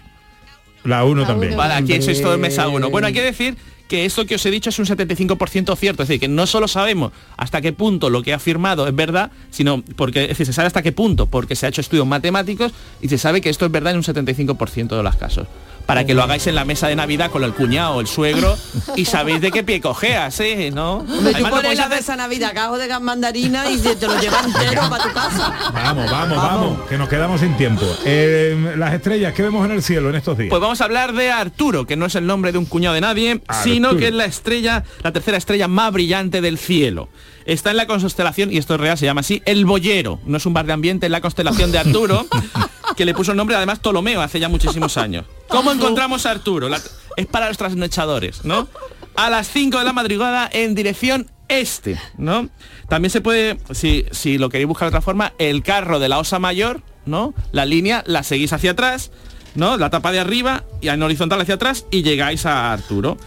A: la uno
F: La
A: también.
F: uno.
B: Vale, aquí sois todo en mesa uno. Bueno, hay que decir que esto que os he dicho es un 75% cierto, es decir, que no solo sabemos hasta qué punto lo que ha afirmado es verdad, sino porque se sabe hasta qué punto, porque se ha hecho estudios matemáticos y se sabe que esto es verdad en un 75% de los casos. Para que lo hagáis en la mesa de Navidad con el cuñado o el suegro y sabéis de qué pie cojeas, ¿eh? ¿No?
C: Tú
B: Además, lo
C: pones la
B: hacer-
C: mesa Navidad, cajo de gas mandarina y te lo llevas entero para tu casa.
A: Vamos, vamos, vamos, que nos quedamos sin tiempo. Eh, las estrellas que vemos en el cielo en estos días.
B: Pues vamos a hablar de Arturo, que no es el nombre de un cuñado de nadie, sino que es la estrella, la tercera estrella más brillante del cielo. Está en la constelación, y esto es real, se llama así, El Boyero. No es un bar de ambiente, es la constelación de Arturo, que le puso el nombre además Ptolomeo hace ya muchísimos años. ¿Cómo encontramos a Arturo? Es para los trasnochadores, ¿no? A las 5 de la madrugada en dirección este, ¿no? También se puede, si, si lo queréis buscar de otra forma, el carro de la Osa Mayor, ¿no? La línea la seguís hacia atrás, ¿no? La tapa de arriba y en horizontal hacia atrás y llegáis a Arturo.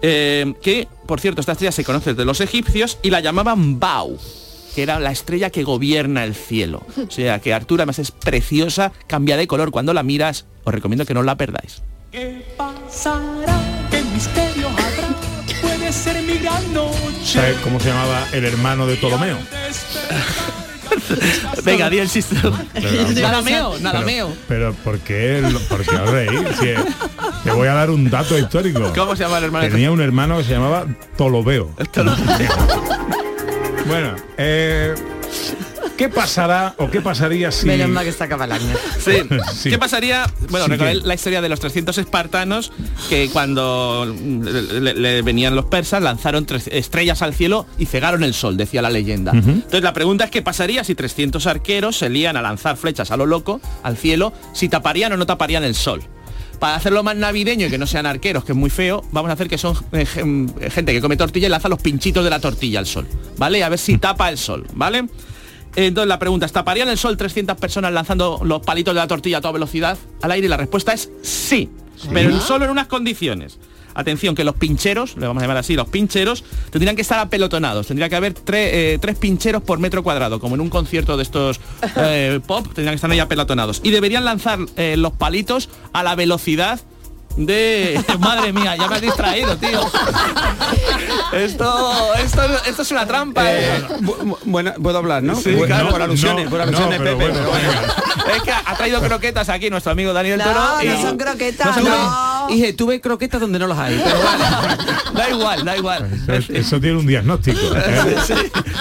B: Eh, que, por cierto, esta estrella se conoce de los egipcios y la llamaban Bau que era la estrella que gobierna el cielo. O sea que Arturo además es preciosa, cambia de color cuando la miras. Os recomiendo que no la perdáis.
J: ¿Qué pasará? ¿Qué misterio habrá? Puede ser mi gran noche.
A: ¿Sabes cómo se llamaba el hermano de Ptolomeo?
B: Venga, di el chiste.
A: Pero-
B: nada meo, nada
A: pero-
B: meo.
A: Pero ¿por qué, por qué os reís? Si es- te voy a dar un dato histórico.
B: ¿Cómo se llama el hermano?
A: Tenía un hermano que se llamaba Ptolomeo. bueno, eh, ¿qué pasará o qué pasaría si...
C: Menos mal que se acaba el año.
B: Sí.
A: Sí.
B: ¿Qué pasaría? Bueno,
A: Sí,
B: la historia de los 300 espartanos que cuando le, le- le venían los persas lanzaron tres estrellas al cielo y cegaron el sol, decía la leyenda. Entonces la pregunta es qué pasaría si 300 arqueros se lían a lanzar flechas a lo loco al cielo, si taparían o no taparían el sol. Para hacerlo más navideño y que no sean arqueros, que es muy feo, vamos a hacer que son eh, gen- gente que come tortilla y lanza los pinchitos de la tortilla al sol, ¿vale? A ver si tapa el sol, ¿vale? Entonces la pregunta es, ¿taparían el sol 300 personas lanzando los palitos de la tortilla a toda velocidad al aire? Y la respuesta es sí, pero solo en unas condiciones. Atención, que los pincheros, le vamos a llamar así, los pincheros, tendrían que estar apelotonados. Tendría que haber tre- eh, tres pincheros por metro cuadrado, como en un concierto de estos eh, pop, tendrían que estar ahí apelotonados. Y deberían lanzar eh, los palitos a la velocidad de... Madre mía, ya me has distraído, tío. Esto, esto, esto es una trampa. eh.
K: Bueno, puedo hablar, ¿no?
B: Sí,
K: Bueno,
B: claro.
K: por alusiones, por alusiones,
A: pero
K: Pepe.
A: bueno,
K: pero bueno.
B: Es que ha traído croquetas aquí nuestro amigo Daniel
C: No,
B: Toro.
C: no son croquetas,
B: son
K: Dije, tuve croquetas donde no las hay. Pero bueno.
B: Da igual, da igual.
A: Eso, eso tiene un diagnóstico. ¿eh?
B: Sí,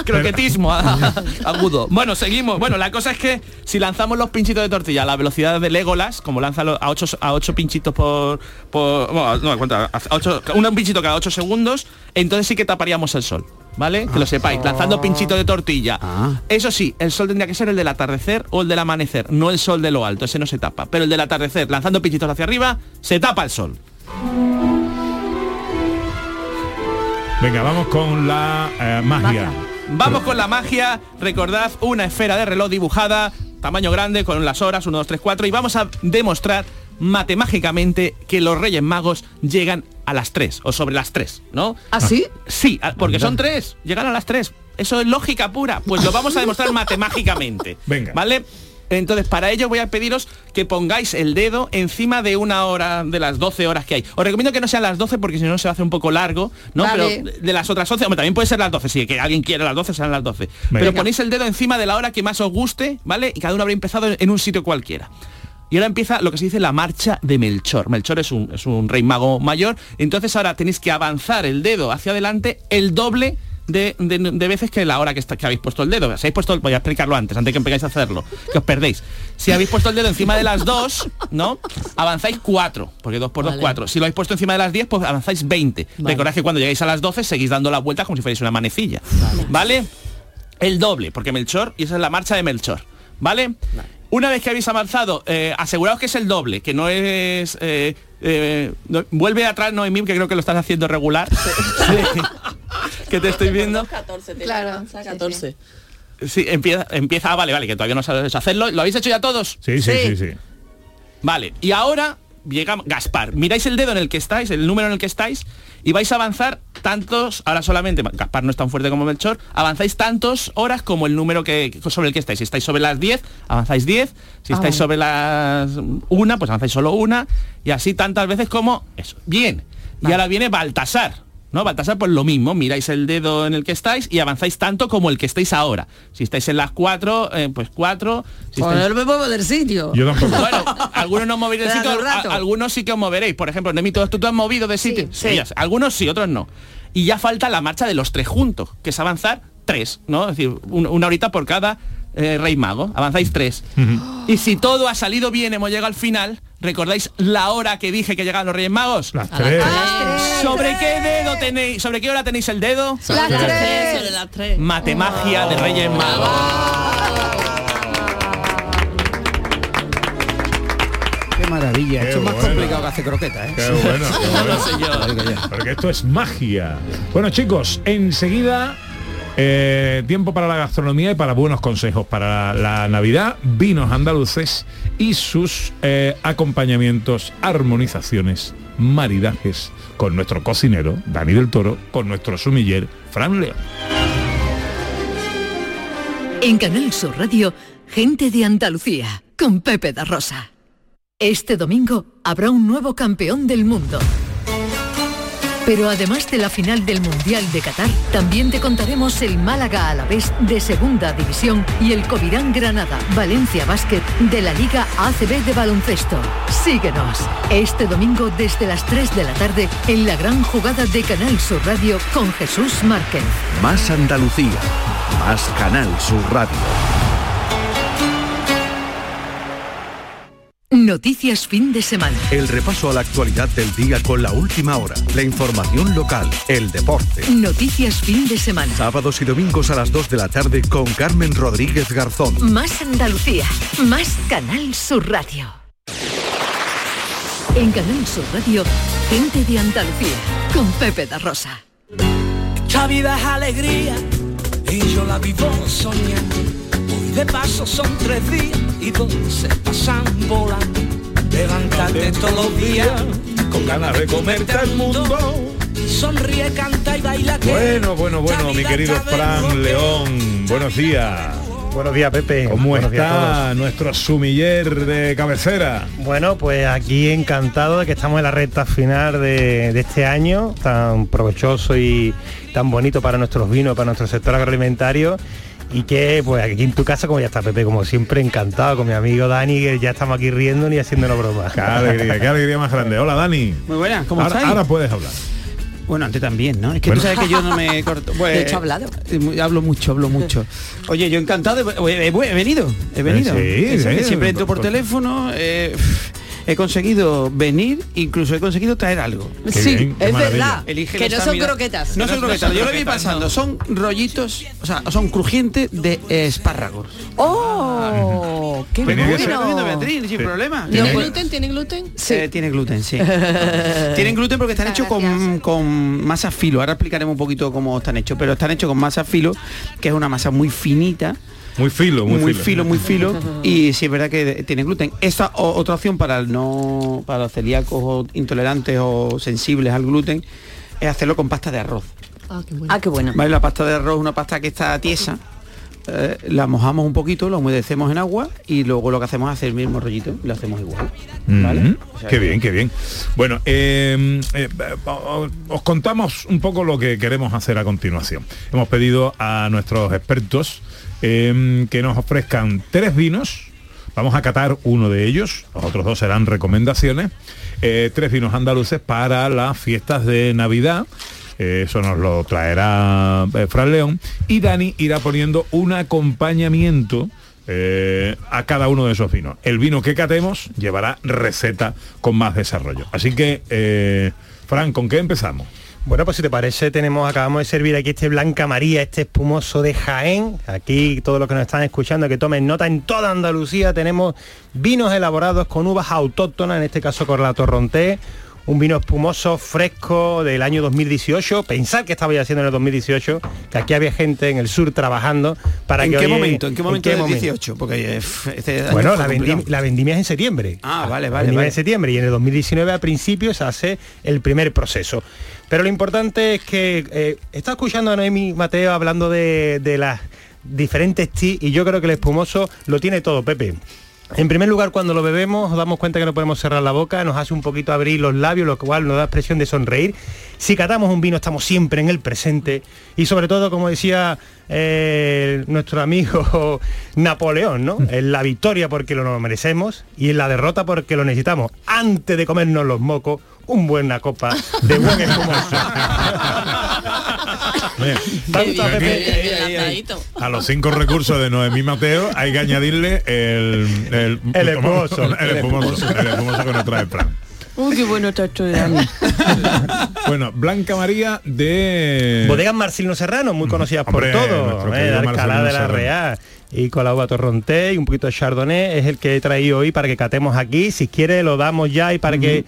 B: croquetismo agudo. Bueno, seguimos. Bueno, la cosa es que si lanzamos los pinchitos de tortilla a la velocidad de Legolas, como lanza a 8 a ocho pinchitos por, por bueno, no. A ocho- un pinchito cada 8 segundos, entonces sí que taparíamos el sol. ¿Vale? Que lo sepáis, lanzando pinchito de tortilla.
K: Ah.
B: Eso sí, el sol tendría que ser el del atardecer o el del amanecer, no el sol de lo alto, ese no se tapa. Pero el del atardecer, lanzando pinchitos hacia arriba, se tapa el sol.
A: Venga, vamos con la eh, magia.
B: Vamos con la magia. Recordad una esfera de reloj dibujada, tamaño grande, con las horas, 1, 2, 3, 4. Y vamos a demostrar matemáticamente que los Reyes Magos llegan a las 3 o sobre las 3, ¿no?
C: ¿Ah, sí?
B: Sí, porque son 3. Llegan a las 3. Eso es lógica pura. Pues lo vamos a demostrar matemáticamente.
A: Venga.
B: ¿Vale? Entonces, para ello voy a pediros que pongáis el dedo encima de una hora de las 12 horas que hay. Os recomiendo que no sean las 12 porque si no se va a hacer un poco largo, ¿no?
C: Vale.
B: Pero de las otras 11, hombre, también puede ser las 12, si que alguien quiere las 12, serán las 12. Pero ponéis el dedo encima de la hora que más os guste, ¿vale? Y cada uno habrá empezado en un sitio cualquiera. Y ahora empieza lo que se dice la marcha de Melchor. Melchor es un, es un rey mago mayor. Entonces ahora tenéis que avanzar el dedo hacia adelante el doble de, de- de veces que la hora que, está- que habéis puesto el dedo. Si habéis puesto, voy a explicarlo antes, antes de que empezáis a hacerlo, que os perdéis. Si habéis puesto el dedo encima de las dos, ¿no? Avanzáis cuatro, porque dos por dos,
E: Vale.
B: cuatro. Si lo habéis puesto encima de las 10, pues avanzáis 20.
E: Vale.
B: Recordad que cuando llegáis a las 12 seguís dando la vuelta como si fuerais una manecilla. ¿Vale? El doble, porque Melchor, y esa es la marcha de Melchor. ¿Vale? Una vez que habéis avanzado, eh, aseguraos que es el doble, que no es... eh, eh, no- vuelve atrás Noemí, que creo que lo estás haciendo regular. Sí. que te estoy viendo.
E: 14,
F: Claro,
E: 14.
B: Sí, empieza, empieza, ah, vale, vale, que todavía no sabes hacerlo. ¿Lo habéis hecho ya todos?
A: Sí, sí, sí, sí.
B: Vale, y ahora llega Gaspar. Miráis el dedo en el que estáis, el número en el que estáis, y vais a avanzar tantos, ahora solamente, Gaspar no es tan fuerte como Melchor, avanzáis tantos horas como el número que, sobre el que estáis. Si estáis sobre las 10, avanzáis 10. Si
C: Ah,
B: estáis sobre las 1, pues avanzáis solo una. Y así tantas veces como eso. Bien. Y ahora viene Baltasar. ¿No? Baltasar, pues lo mismo, miráis el dedo en el que estáis y avanzáis tanto como el que estáis ahora. Si estáis en las 4, pues 4. Si
C: Pues
B: estáis-
C: no me muevo del sitio.
A: Yo tampoco.
B: bueno, algunos no os moveréis de
C: Espera
B: sitio, a- algunos sí que os moveréis. Por ejemplo, Nemi, ¿tú, tú te has movido de sitio?
C: sí.
B: sé. Algunos sí, otros no. Y ya falta la marcha de los tres juntos, que es avanzar tres, ¿no? Es decir, un- una horita por cada eh, rey mago. Avanzáis tres. Y si todo ha salido bien, hemos llegado al final, ¿recordáis la hora que dije que llegaban los reyes magos?
A: Las tres.
B: ¿Sobre qué dedo tenéis? ¿Sobre qué hora tenéis el dedo?
F: Las
E: Las tres, sobre las tres.
B: Matemagia de Reyes Magos.
K: Qué maravilla.
A: Qué
K: Esto es más complicado que hacer croquetas, ¿eh?
A: Qué bueno, qué. Porque esto es magia. Bueno chicos, enseguida eh, tiempo para la gastronomía y para buenos consejos para la Navidad, vinos andaluces y sus eh, acompañamientos, armonizaciones, maridajes con nuestro cocinero, Dani del Toro, con nuestro sumiller, Fran León.
G: En Canal Sur Radio, gente de Andalucía, con Pepe da Rosa. Este domingo habrá un nuevo campeón del mundo. Pero además de la final del Mundial de Qatar, también te contaremos el Málaga a la vez de Segunda División y el Covirán Granada Valencia Basket de la Liga ACB de baloncesto. Síguenos este domingo desde las 3 de la tarde en la gran jugada de Canal Sur Radio con Jesús Márquez.
H: Más Andalucía. Más Canal Sur Radio.
G: Noticias fin de semana.
H: El repaso a la actualidad del día con la última hora. La información local. El deporte.
G: Noticias fin de semana.
H: Sábados y domingos a las 2 de la tarde con Carmen Rodríguez Garzón.
G: Más Andalucía, más Canal Sur Radio. En Canal Sur Radio, gente de Andalucía, con Pepe da Rosa.
J: Esta vida es alegría y yo la vivo soñando. De paso son tres días y dos se pasan volando. Levántate todos los días
A: con ganas de comerte al mundo.
J: Sonríe, canta y baila que
A: Bueno, bueno, bueno, mi querido Fran León, buenos días.
L: Buenos días, Pepe.
A: ¿Cómo
L: Buenos días a
A: está nuestro sumiller de cabecera?
L: Bueno, pues aquí encantado de que estamos en la recta final de, de este año, tan provechoso y tan bonito para nuestros vinos, para nuestro sector agroalimentario. Y que pues aquí en tu casa, como ya está Pepe, como siempre, encantado con mi amigo Dani, que ya estamos aquí riendo y haciéndonos bromas.
A: Qué alegría, qué alegría más grande. Hola Dani.
K: Muy buenas, ¿cómo
A: ahora,
K: estáis?
A: ahora puedes hablar.
K: Bueno, antes también, ¿no? Es que
A: Bueno.
K: tú sabes que yo no me corto. Pues,
C: De hecho, ha hablado.
K: eh, Hablo mucho, hablo mucho. Oye, yo encantado, de- he, venido, he venido.
A: Sí,
K: siempre entro por
A: por-
K: teléfono, eh, he conseguido venir, incluso he conseguido traer algo.
A: Qué
C: sí,
A: bien, qué
C: es
A: maravilla.
C: verdad.
K: Elige
C: que no son croquetas.
K: No son
B: No son
K: croquetas, yo lo vi pasando.
B: no.
K: Son rollitos, o sea, son crujientes de eh, espárragos.
C: ¡Oh! ¡Qué
A: ser-
K: comiendo
C: bueno!
K: Beatriz, sin
A: Sí.
K: problema.
E: ¿Tiene
A: Eh,
E: gluten? ¿Tiene gluten?
C: Sí.
K: Eh, tiene gluten, sí. Tienen gluten porque están hechos con, con masa filo. Ahora explicaremos un poquito cómo están hechos, pero están hechos con masa filo, que es una masa muy finita,
A: Muy filo, muy,
K: muy, filo, muy filo. y sí es verdad que tiene gluten. Esta o- otra opción para el no, para los celíacos o intolerantes o sensibles al gluten, es hacerlo con pasta de arroz.
E: Ah, qué bueno.
C: Ah, qué bueno.
K: ¿Vale? La pasta de arroz es una pasta que está tiesa. eh, la mojamos un poquito, la humedecemos en agua y luego lo que hacemos es hacer el mismo rollito y lo hacemos igual. ¿vale?
A: Mhm.
K: O sea
A: qué bien, qué bien. Bueno, eh, eh, os contamos un poco lo que queremos hacer a continuación. Hemos pedido a nuestros expertos eh, que nos ofrezcan tres vinos. Vamos a catar uno de ellos, los otros dos serán recomendaciones. Eh, tres vinos andaluces para las fiestas de Navidad. Eh, eso nos lo traerá eh, Fran León. Y Dani irá poniendo un acompañamiento a cada uno de esos vinos. El vino que catemos llevará receta con más desarrollo. Así que, Fran, ¿con qué empezamos?
L: Bueno, pues si te parece, tenemos, acabamos de servir aquí este Blanca María, este espumoso de Jaén. Aquí todos los que nos están escuchando, que tomen nota, en toda Andalucía tenemos vinos elaborados con uvas autóctonas, en este caso con la Torronté. Un vino espumoso, fresco, del año 2018. Pensar que estaba ya haciendo en el 2018, que aquí había gente en el sur trabajando para
K: ¿En
L: que
K: qué
L: hoy-
K: momento? ¿En qué momento del
L: momento?
K: 18? Porque eh, este
L: Bueno, la,
K: complicado.
L: vendim- la vendimia es en septiembre.
K: Ah, vale,
L: La
K: vale,
L: vendimia
K: vale.
L: en septiembre y en el 2019 a principios se hace el primer proceso. Pero lo importante es que eh, está escuchando a Noemi Mateo hablando de, de las diferentes tis y yo creo que el espumoso lo tiene todo, Pepe. En primer lugar, cuando lo bebemos, nos damos cuenta que no podemos cerrar la boca, nos hace un poquito abrir los labios, lo cual nos da expresión de sonreír. Si catamos un vino, estamos siempre en el presente. Y sobre todo, como decía eh, nuestro amigo Napoleón, ¿no? En la victoria porque lo merecemos y en la derrota porque lo necesitamos. Antes de comernos los mocos, un buena copa de buen espumoso.
A: Mira,
L: Tanto a
E: Bien, bien
A: los cinco recursos de Noemí Mateo hay que añadirle el, el,
L: El espumoso.
A: el espumoso, el espumoso que nos trae Fran.
C: Uy, qué bueno está esto de.
A: Bueno, Blanca María de...
L: Bodegas Marcilino Serrano, muy conocidas
A: Hombre,
L: por
A: nuestro
L: todo,
A: querido
L: eh, de Alcalá de la. Real. y con la uva torronté y un poquito de chardonnay es el que he traído hoy para que catemos aquí. Si quiere lo damos ya y para que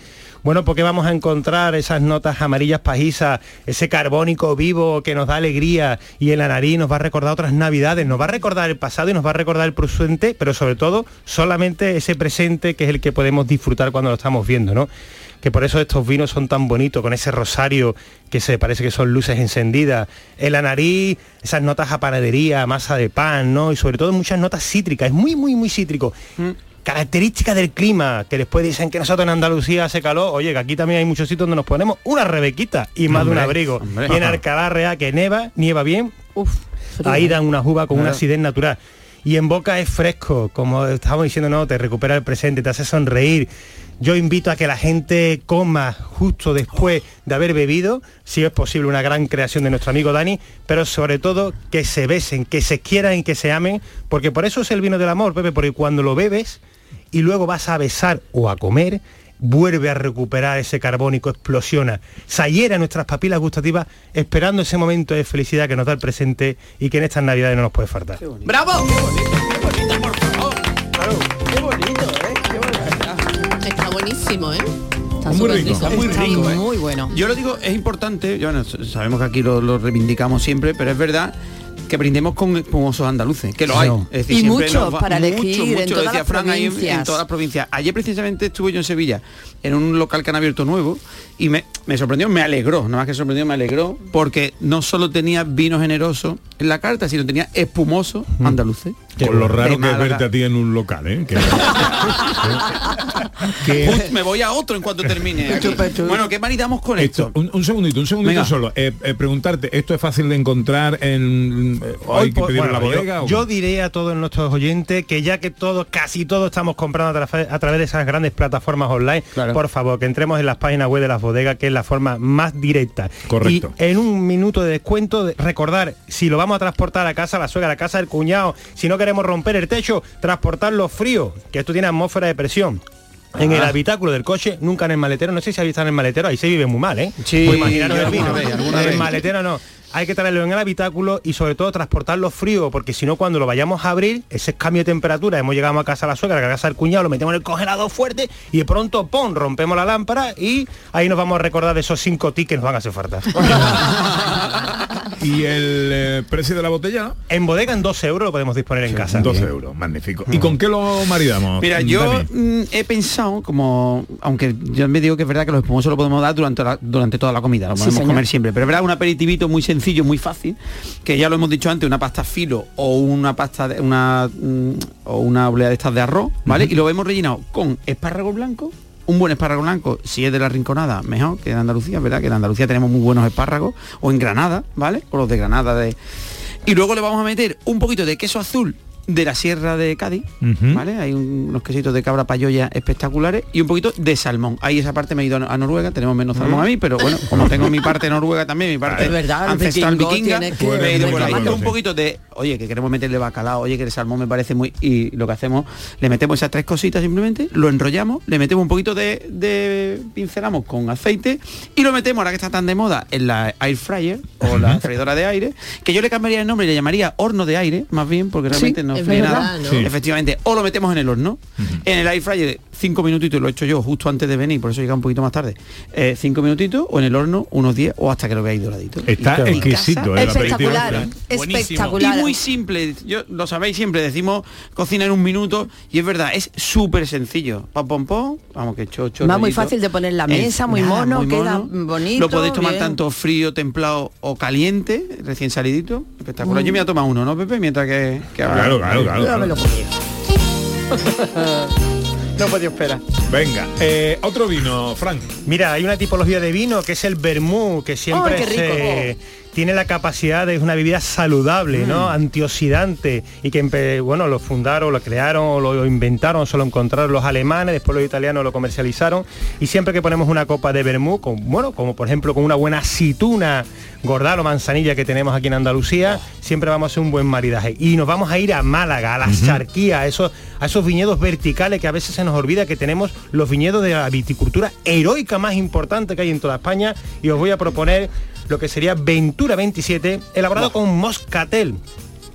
L: bueno, porque vamos a encontrar esas notas amarillas pajizas, ese carbónico vivo que nos da alegría y en la nariz nos va a recordar otras navidades, nos va a recordar el pasado y nos va a recordar el presente, pero sobre todo solamente ese presente que es el que podemos disfrutar cuando lo estamos viendo, ¿no? que por eso estos vinos son tan bonitos, con ese rosario que se parece que son luces encendidas, en la nariz, esas notas a panadería, masa de pan, ¿no? Y sobre todo muchas notas cítricas, es muy, muy, muy cítrico. Característica del clima, que después dicen que nosotros en Andalucía hace calor, oye, que aquí también hay muchos sitios donde nos ponemos una rebequita y más de un abrigo.
K: hombre.
L: Y en Alcalá Real, que neva, nieva bien, ahí dan una uva con una acidez natural. Y en boca es fresco, como estábamos diciendo, no, te recupera el presente, te hace sonreír. Yo invito a que la gente coma justo después de haber bebido, si es posible, una gran creación de nuestro amigo Dani, pero sobre todo que se besen, que se quieran y que se amen, porque por eso es el vino del amor, Pepe, porque cuando lo bebes y luego vas a besar o a comer, vuelve a recuperar ese carbónico, explosiona, se hiera nuestras papilas gustativas esperando ese momento de felicidad que nos da el presente y que en estas navidades no nos puede faltar.
K: ¡Bravo!
E: Está buenísimo, ¿eh? Está
K: muy
E: súper
K: rico, está muy
C: Está
K: rico. ¿eh?
C: muy bueno.
K: Yo lo digo, es importante, yo, bueno, s- sabemos que aquí lo, lo reivindicamos siempre, pero es verdad que brindemos con espumosos andaluces, que lo hay.
C: No.
K: Es
C: Y muchos
K: va-
C: para elegir en
K: mucho,
C: todas
K: decía Fran, ahí en- en,
C: provincias.
K: todas las provincias. Ayer precisamente estuve yo en Sevilla, en un local que han abierto nuevo, y me, me sorprendió, me alegró, nada más que sorprendió, me alegró, porque no solo tenía vino generoso en la carta, sino tenía espumosos andaluces.
A: Con lo raro
K: De
A: que es verte a ti en un local, ¿eh? Que-
K: Uf, me voy a otro en cuanto termine. Bueno, ¿qué maridamos con esto?
A: Esto, un, un segundito, un segundito
K: Venga.
A: solo. Eh, eh, preguntarte, ¿esto es fácil de encontrar en... eh, hay que en la bodega?
L: Yo,
A: o
L: yo diré a todos nuestros oyentes que ya que todos, casi todos estamos comprando a, tra- a través de esas grandes plataformas online, por favor, que entremos en las páginas web de las bodegas, que es la forma más directa.
A: Correcto.
L: Y en un minuto de descuento, de- recordar, si lo vamos a transportar a casa, a la suegra, a la casa del cuñado, si no queremos romper el techo, transportarlo frío, que esto tiene atmósfera de presión. En el
K: Ah.
L: habitáculo del coche, nunca en el maletero. No sé si habéis estado en el maletero, ahí se vive muy mal, ¿eh?
K: Sí,
L: Pues imaginaros el vino.
K: vez,
L: en el maletero no. Hay que traerlo en el habitáculo y sobre todo transportarlo frío, porque si no cuando lo vayamos a abrir, ese cambio de temperatura, hemos llegado a casa a la suegra, a casa del cuñado, lo metemos en el congelador fuerte y de pronto, ¡pum!, rompemos la lámpara y ahí nos vamos a recordar de esos cinco tickets que nos van a hacer falta.
A: ¿Y el eh, precio de la botella?
L: En bodega en 12 euros lo podemos disponer en casa.
A: 12 euros, magnífico. ¿Y con qué lo maridamos?
K: Mira, yo mm, he pensado como, aunque yo me digo que es verdad que los espumosos lo podemos dar durante, la- durante toda la comida, lo podemos comer siempre, pero es verdad un aperitivito muy sencillo, muy fácil, que ya lo hemos dicho antes, una pasta filo o una pasta de, una mm, o una oblea de estas de arroz, ¿vale? Y lo hemos rellenado con espárrago blanco, un buen espárrago blanco, si es de la Rinconada, mejor que de Andalucía, ¿verdad? Que en Andalucía tenemos muy buenos espárragos, o en Granada, ¿vale? O los de Granada de. Y luego le vamos a meter un poquito de queso azul de la Sierra de Cádiz. ¿vale? Hay un- unos quesitos de cabra payoya espectaculares y un poquito de salmón. Ahí esa parte me he ido a Noruega, tenemos menos salmón a mí, pero bueno, como tengo mi parte noruega también, mi parte
C: verdad,
K: ancestral vikinga,
C: que
K: me he ido por ahí.
C: reclamarlo.
K: un poquito de, oye, que queremos meterle bacalao, oye, que el salmón me parece muy... Y lo que hacemos, le metemos esas tres cositas simplemente, lo enrollamos, le metemos un poquito de, de pincelamos con aceite y lo metemos, ahora que está tan de moda, en la air fryer o la freidora de aire, que yo le cambiaría el nombre y le llamaría horno de aire, más bien, porque realmente no
E: verdad,
K: nada.
E: ¿no?
A: Sí.
K: Efectivamente, o lo metemos en el horno. En el air fryer, cinco minutitos, lo he hecho yo justo antes de venir, por eso llega un poquito más tarde. Eh, cinco minutitos, o en el horno, unos 10 o hasta que lo veáis doradito.
A: Está
K: Y-
A: exquisito, ¿eh? el.
C: Espectacular, espectacular.
K: y muy simple, yo lo sabéis siempre, decimos cocina en un minuto y es verdad, es súper sencillo. Pam, pom, pom, vamos que chocho.
C: Va muy fácil de poner en la mesa, muy mono, queda bonito,
K: Lo podéis tomar
C: bien.
K: tanto frío, templado o caliente, recién salidito. Espectacular. Yo me voy a tomar uno, ¿no, Pepe? Mientras que, que.
A: Claro, claro, claro.
K: No podía esperar.
A: Venga, eh, otro vino, Frank.
L: Mira, hay una tipología de vino que es el vermú, que siempre
C: ¡Ay, qué rico!
L: se- tiene la capacidad de es una bebida saludable, ¿no? Antioxidante y que bueno, lo fundaron, lo crearon, o lo inventaron, solo encontraron los alemanes, después los italianos lo comercializaron y siempre que ponemos una copa de vermú, con, bueno, como por ejemplo con una buena aceituna gordal o manzanilla que tenemos aquí en Andalucía, siempre vamos a hacer un buen maridaje. Y nos vamos a ir a Málaga, a la charquía, a esos, a esos viñedos verticales que a veces se nos olvida que tenemos los viñedos de la viticultura heroica más importante que hay en toda España y os voy a proponer lo que sería Ventura 27, elaborado con moscatel.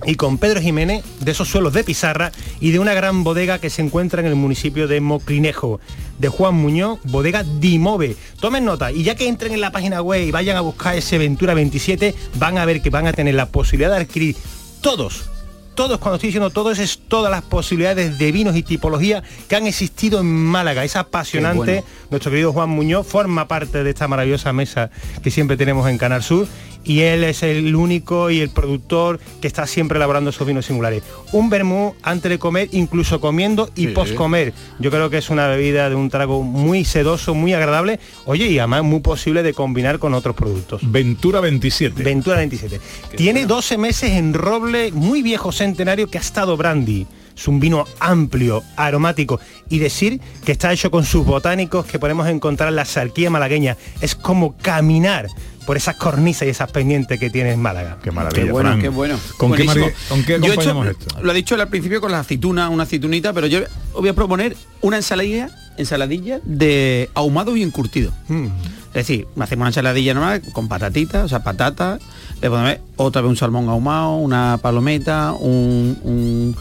L: y con Pedro Jiménez de esos suelos de pizarra y de una gran bodega que se encuentra en el municipio de Moclinejo, de Juan Muñoz, bodega Dimove. Tomen nota y ya que entren en la página web y vayan a buscar ese Ventura 27, van a ver que van a tener la posibilidad de adquirir todos todos, cuando estoy diciendo todos, es todas las posibilidades de vinos y tipología que han existido en Málaga. Es apasionante.
K: Bueno.
L: Nuestro querido Juan Muñoz forma parte de esta maravillosa mesa que siempre tenemos en Canal Sur y él es el único y el productor que está siempre elaborando esos vinos singulares. Un vermú antes de comer, incluso comiendo y
A: Sí.
L: post comer. Yo creo que es una bebida de un trago muy sedoso, muy agradable. Oye, y además muy posible de combinar con otros productos.
A: Ventura 27.
L: Ventura 27. Tiene 12 meses en roble muy viejo centenario que ha estado brandy. Es un vino amplio, aromático y decir que está hecho con sus botánicos que podemos encontrar en la sarquía malagueña. Es como caminar por esas cornisas y esas pendientes que tiene en Málaga.
A: Qué maravilla,
K: Qué bueno,
A: Fran.
K: qué bueno.
A: ¿Con qué, ¿Con qué
K: he hecho-
A: esto?
K: Lo ha dicho al principio con la aceituna, una aceitunita, pero yo os voy a proponer una ensaladilla, ensaladilla de ahumado y encurtido.
A: Mm.
K: Es decir, hacemos una ensaladilla normal con patatitas, o sea, patatas, le ponemos otra vez un salmón ahumado, una palometa, un, un,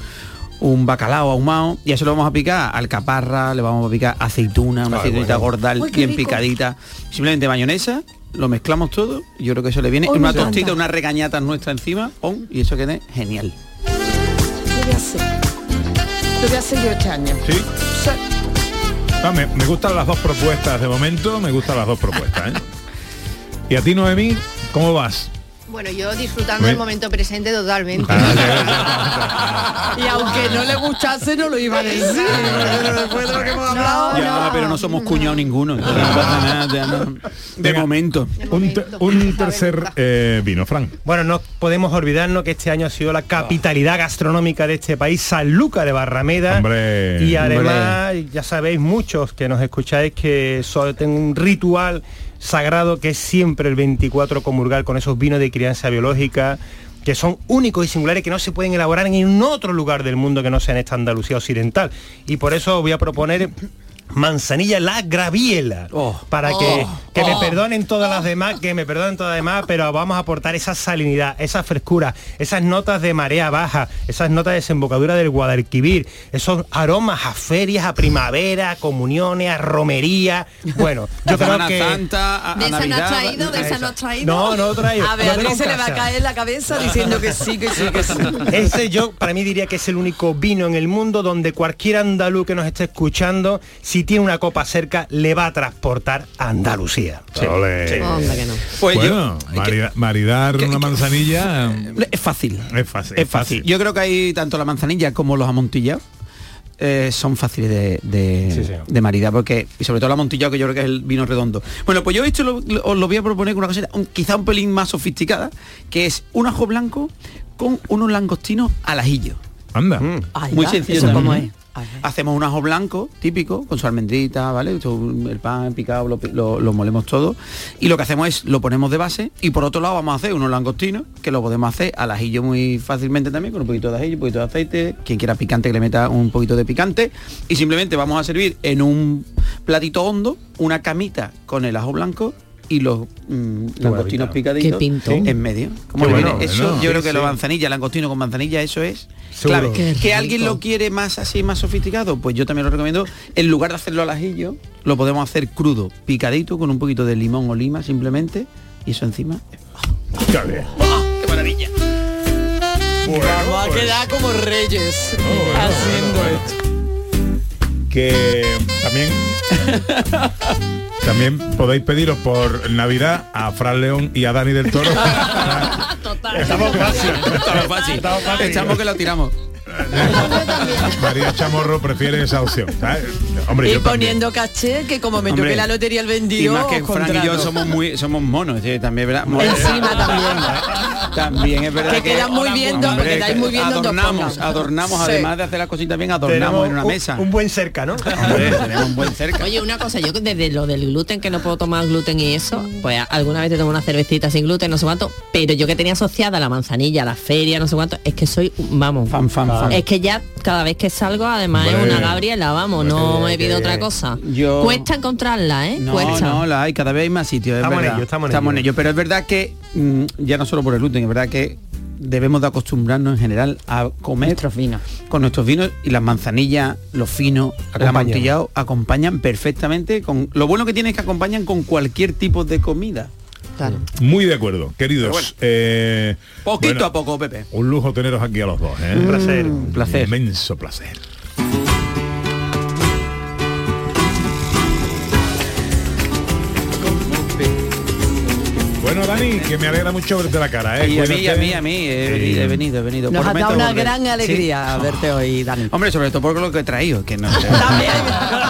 K: un bacalao ahumado, y eso lo vamos a picar alcaparra, le vamos a picar aceituna, una
L: Ay,
K: aceitunita
L: bueno.
K: gorda,
C: Uy,
K: bien
C: rico.
K: picadita, simplemente mayonesa, lo mezclamos todo, y yo creo que eso le viene, y una tostita, una regañata nuestra encima, pon, y eso quede genial.
C: Lo voy a hacer. Lo voy a hacer yo este año.
A: Sí. Ah, me, me gustan las dos propuestas de momento, me gustan las dos propuestas. ¿eh? Y a ti, Noemí, ¿cómo vas?
F: Bueno, yo disfrutando
A: Me-
F: del momento presente totalmente.
C: Y aunque no le gustase, no lo iba a decir. Después de lo que hemos hablado.
K: Ya, pero no somos cuñados ninguno. entonces no pasa nada, ya no. De momento.
A: Un, te- un tercer eh, vino, Fran.
L: Bueno, no podemos olvidarnos que este año ha sido la capitalidad gastronómica de este país, Sanlúcar de Barrameda.
A: Hombre.
L: y además, ya sabéis muchos que nos escucháis que solo tengo un ritual sagrado que es siempre el 24 comulgar con esos vinos de crianza biológica que son únicos y singulares que no se pueden elaborar en otro lugar del mundo que no sea en esta Andalucía occidental. Y por eso voy a proponer manzanilla la graviela
K: Oh.
L: para que, que me
K: Oh.
L: perdonen todas las demás que me perdonen todas las demás pero vamos a aportar esa salinidad esa frescura esas notas de marea baja esas notas de desembocadura del Guadalquivir esos aromas a ferias a primavera a comuniones a romería bueno yo
K: A
L: creo que
K: Santa, a,
C: ¿De
K: a
C: esa no
K: Navidad.
C: traído? ¿De esa no has traído?
L: no no traigo
C: A Beatriz
L: en
C: se le va a caer la cabeza diciendo que sí, que sí, que sí.
L: Ese yo para mí diría que es el único vino en el mundo donde cualquier andaluz que nos esté escuchando, si tiene una copa cerca, le va a transportar a Andalucía.
A: Ole.
E: Onda que no.
K: Pues
A: bueno,
K: yo-
A: marida- maridar
K: que-
A: una
K: que-
A: manzanilla
K: Es fácil.
A: es fácil.
K: Es fácil. Yo creo que hay tanto la manzanilla como los amontillados. eh, son fáciles de, de,
L: Sí, señor.
K: de maridar porque y sobre todo el amontillado que yo creo que es el vino redondo bueno pues yo esto lo- lo- os lo voy a proponer con una cosa un- quizá un pelín más sofisticada que es un ajo blanco con unos langostinos al ajillo
A: Anda.
C: Ahí
K: muy sencillo. Hacemos un ajo blanco típico con su almendrita, ¿vale? El pan picado lo, lo- lo molemos todo y lo que hacemos es lo ponemos de base y por otro lado vamos a hacer unos langostinos que lo podemos hacer al ajillo muy fácilmente también con un poquito de ajillo, un poquito de aceite, quien quiera picante que le meta un poquito de picante y simplemente vamos a servir en un platito hondo una camita con el ajo blanco y los mm, langostinos picaditos en medio. ¿Cómo
A: Qué
K: le
A: bueno,
K: viene? Eso
A: bueno.
K: yo creo que
A: sí.
K: la manzanilla, langostino con manzanilla, eso es clave. Que alguien lo quiere más así, más sofisticado, pues yo también lo recomiendo. En lugar de hacerlo al ajillo, lo podemos hacer crudo, picadito, con un poquito de limón o lima simplemente. Y eso encima.
A: Bien.
K: ¡Qué maravilla!
C: Vamos a quedar como reyes haciendo esto.
A: Que también también podéis pediros por Navidad a Fran León y a Dani del Toro.
L: Estamos fácil.
K: Estamos fácil.
L: Estamos fácil.
K: Echamos que lo tiramos.
A: María Chamorro prefiere esa opción. ¿sabes? Hombre,
C: Y
A: yo también.
C: poniendo caché que como me toque la lotería el
K: Y
C: vendido,
K: más que Frank y yo somos muy somos monos, sí, también ¿verdad?
C: Encima también.
K: También es verdad
C: Que queda muy bien muy bien
K: adornamos, adornamos,
C: Sí.
K: además de hacer las cositas bien, adornamos
L: Tenemos
K: en una
L: un-
K: mesa.
L: Un, buen cerca, ¿no?
K: Hombre, tenemos un buen cerca.
E: Oye, una cosa, yo desde lo del gluten, que no puedo tomar gluten y eso, pues alguna vez te tomo una cervecita sin gluten, no sé cuánto, pero yo que tenía asociada la manzanilla, la feria, no sé cuánto, es que soy, vamos,
K: Fan, fan, fan.
E: Es que ya cada vez que salgo, además es una Gabriela, vamos, no pido
L: que-
E: otra cosa.
K: Yo-
E: Cuesta encontrarla, ¿eh?
K: No,
E: Cuesta.
K: no, la hay, cada vez hay más sitios, es
L: Estamos en
K: verdad.
L: ello, estamos en ello.
K: Pero es verdad que, mm, ya no solo por el gluten, es verdad que debemos de acostumbrarnos en general a comer
C: Nuestros vinos.
K: con nuestros vinos y las manzanillas, los finos, amontillado acompañan perfectamente con lo bueno que tiene es que acompañan con cualquier tipo de comida.
C: Claro.
A: Muy de acuerdo, queridos.
K: Bueno.
A: eh,
K: Poquito
A: bueno,
K: a poco, Pepe.
A: Un lujo teneros aquí a los dos. ¿eh?
L: Un placer.
A: Un
K: placer.
A: Inmenso placer. Bueno, Dani, que me alegra mucho verte la cara. ¿eh?
K: Y a mí, a mí, a mí, he
A: Sí.
K: venido, he venido, he venido.
C: Nos ha dado una
K: volver.
C: gran
K: Sí.
C: alegría verte hoy, Dani.
K: Hombre, sobre todo por lo que he traído, que no.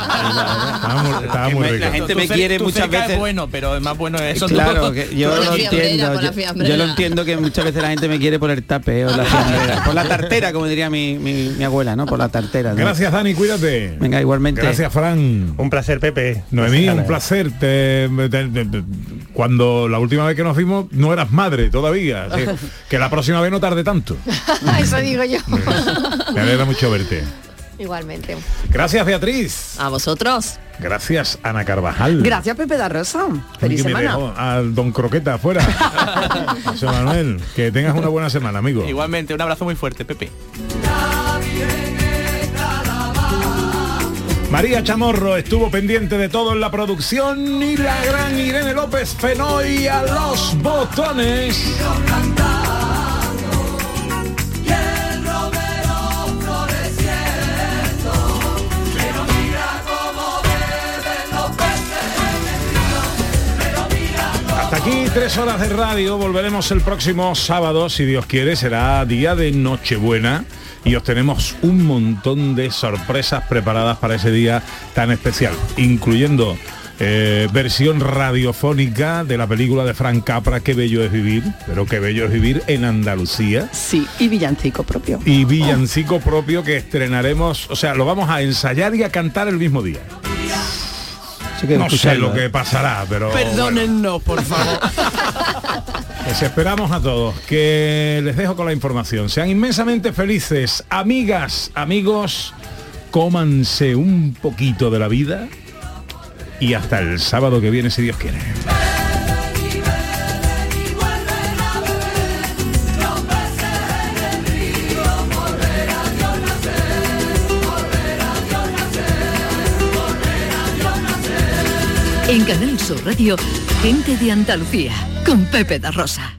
A: Estaba muy, estaba rico.
K: la gente
B: Tu
K: me quiere
B: tu
K: muchas veces.
B: es bueno, pero es más bueno eso.
K: Claro, que yo lo entiendo. Yo, lo entiendo que muchas veces la gente me quiere por el tape o la fiambrera, por la tartera, como diría mi, mi- mi abuela, ¿no? Por la tartera. ¿no?
A: Gracias, Dani, cuídate.
K: Venga, igualmente.
A: Gracias, Fran.
L: Un placer, Pepe.
A: Noemí, un placer. Te- te- te- cuando la última vez que nos vimos no eras madre todavía. así que la próxima vez no tarde tanto.
F: Eso digo yo.
A: Me alegra mucho verte.
F: Igualmente.
A: Gracias, Beatriz.
E: A vosotros.
A: Gracias, Ana Carvajal.
C: Gracias, Pepe da Rosa. Feliz
A: me
C: semana.
A: dejó al don Croqueta afuera. José Manuel, que tengas una buena semana, amigo.
B: Igualmente, un abrazo muy fuerte, Pepe.
A: María Chamorro estuvo pendiente de todo en la producción y la gran Irene López Fenoy a los botones. Hasta aquí tres horas de radio. Volveremos el próximo sábado, si Dios quiere. Será día de Nochebuena y os tenemos un montón de sorpresas preparadas para ese día tan especial, incluyendo eh, versión radiofónica de la película de Frank Capra, Qué bello es vivir, pero qué bello es vivir en Andalucía.
C: Sí, y villancico propio.
A: Y villancico propio que estrenaremos, o sea, lo vamos a ensayar y a cantar el mismo día. No sé lo
K: ¿eh?
A: que pasará, pero...
C: Perdónennos, por favor.
A: Les esperamos a todos, que les dejo con la información. Sean inmensamente felices, amigas, amigos, cómanse un poquito de la vida y hasta el sábado que viene, si Dios quiere.
G: En Canal Sur Radio, gente de Andalucía, con Pepe da Rosa.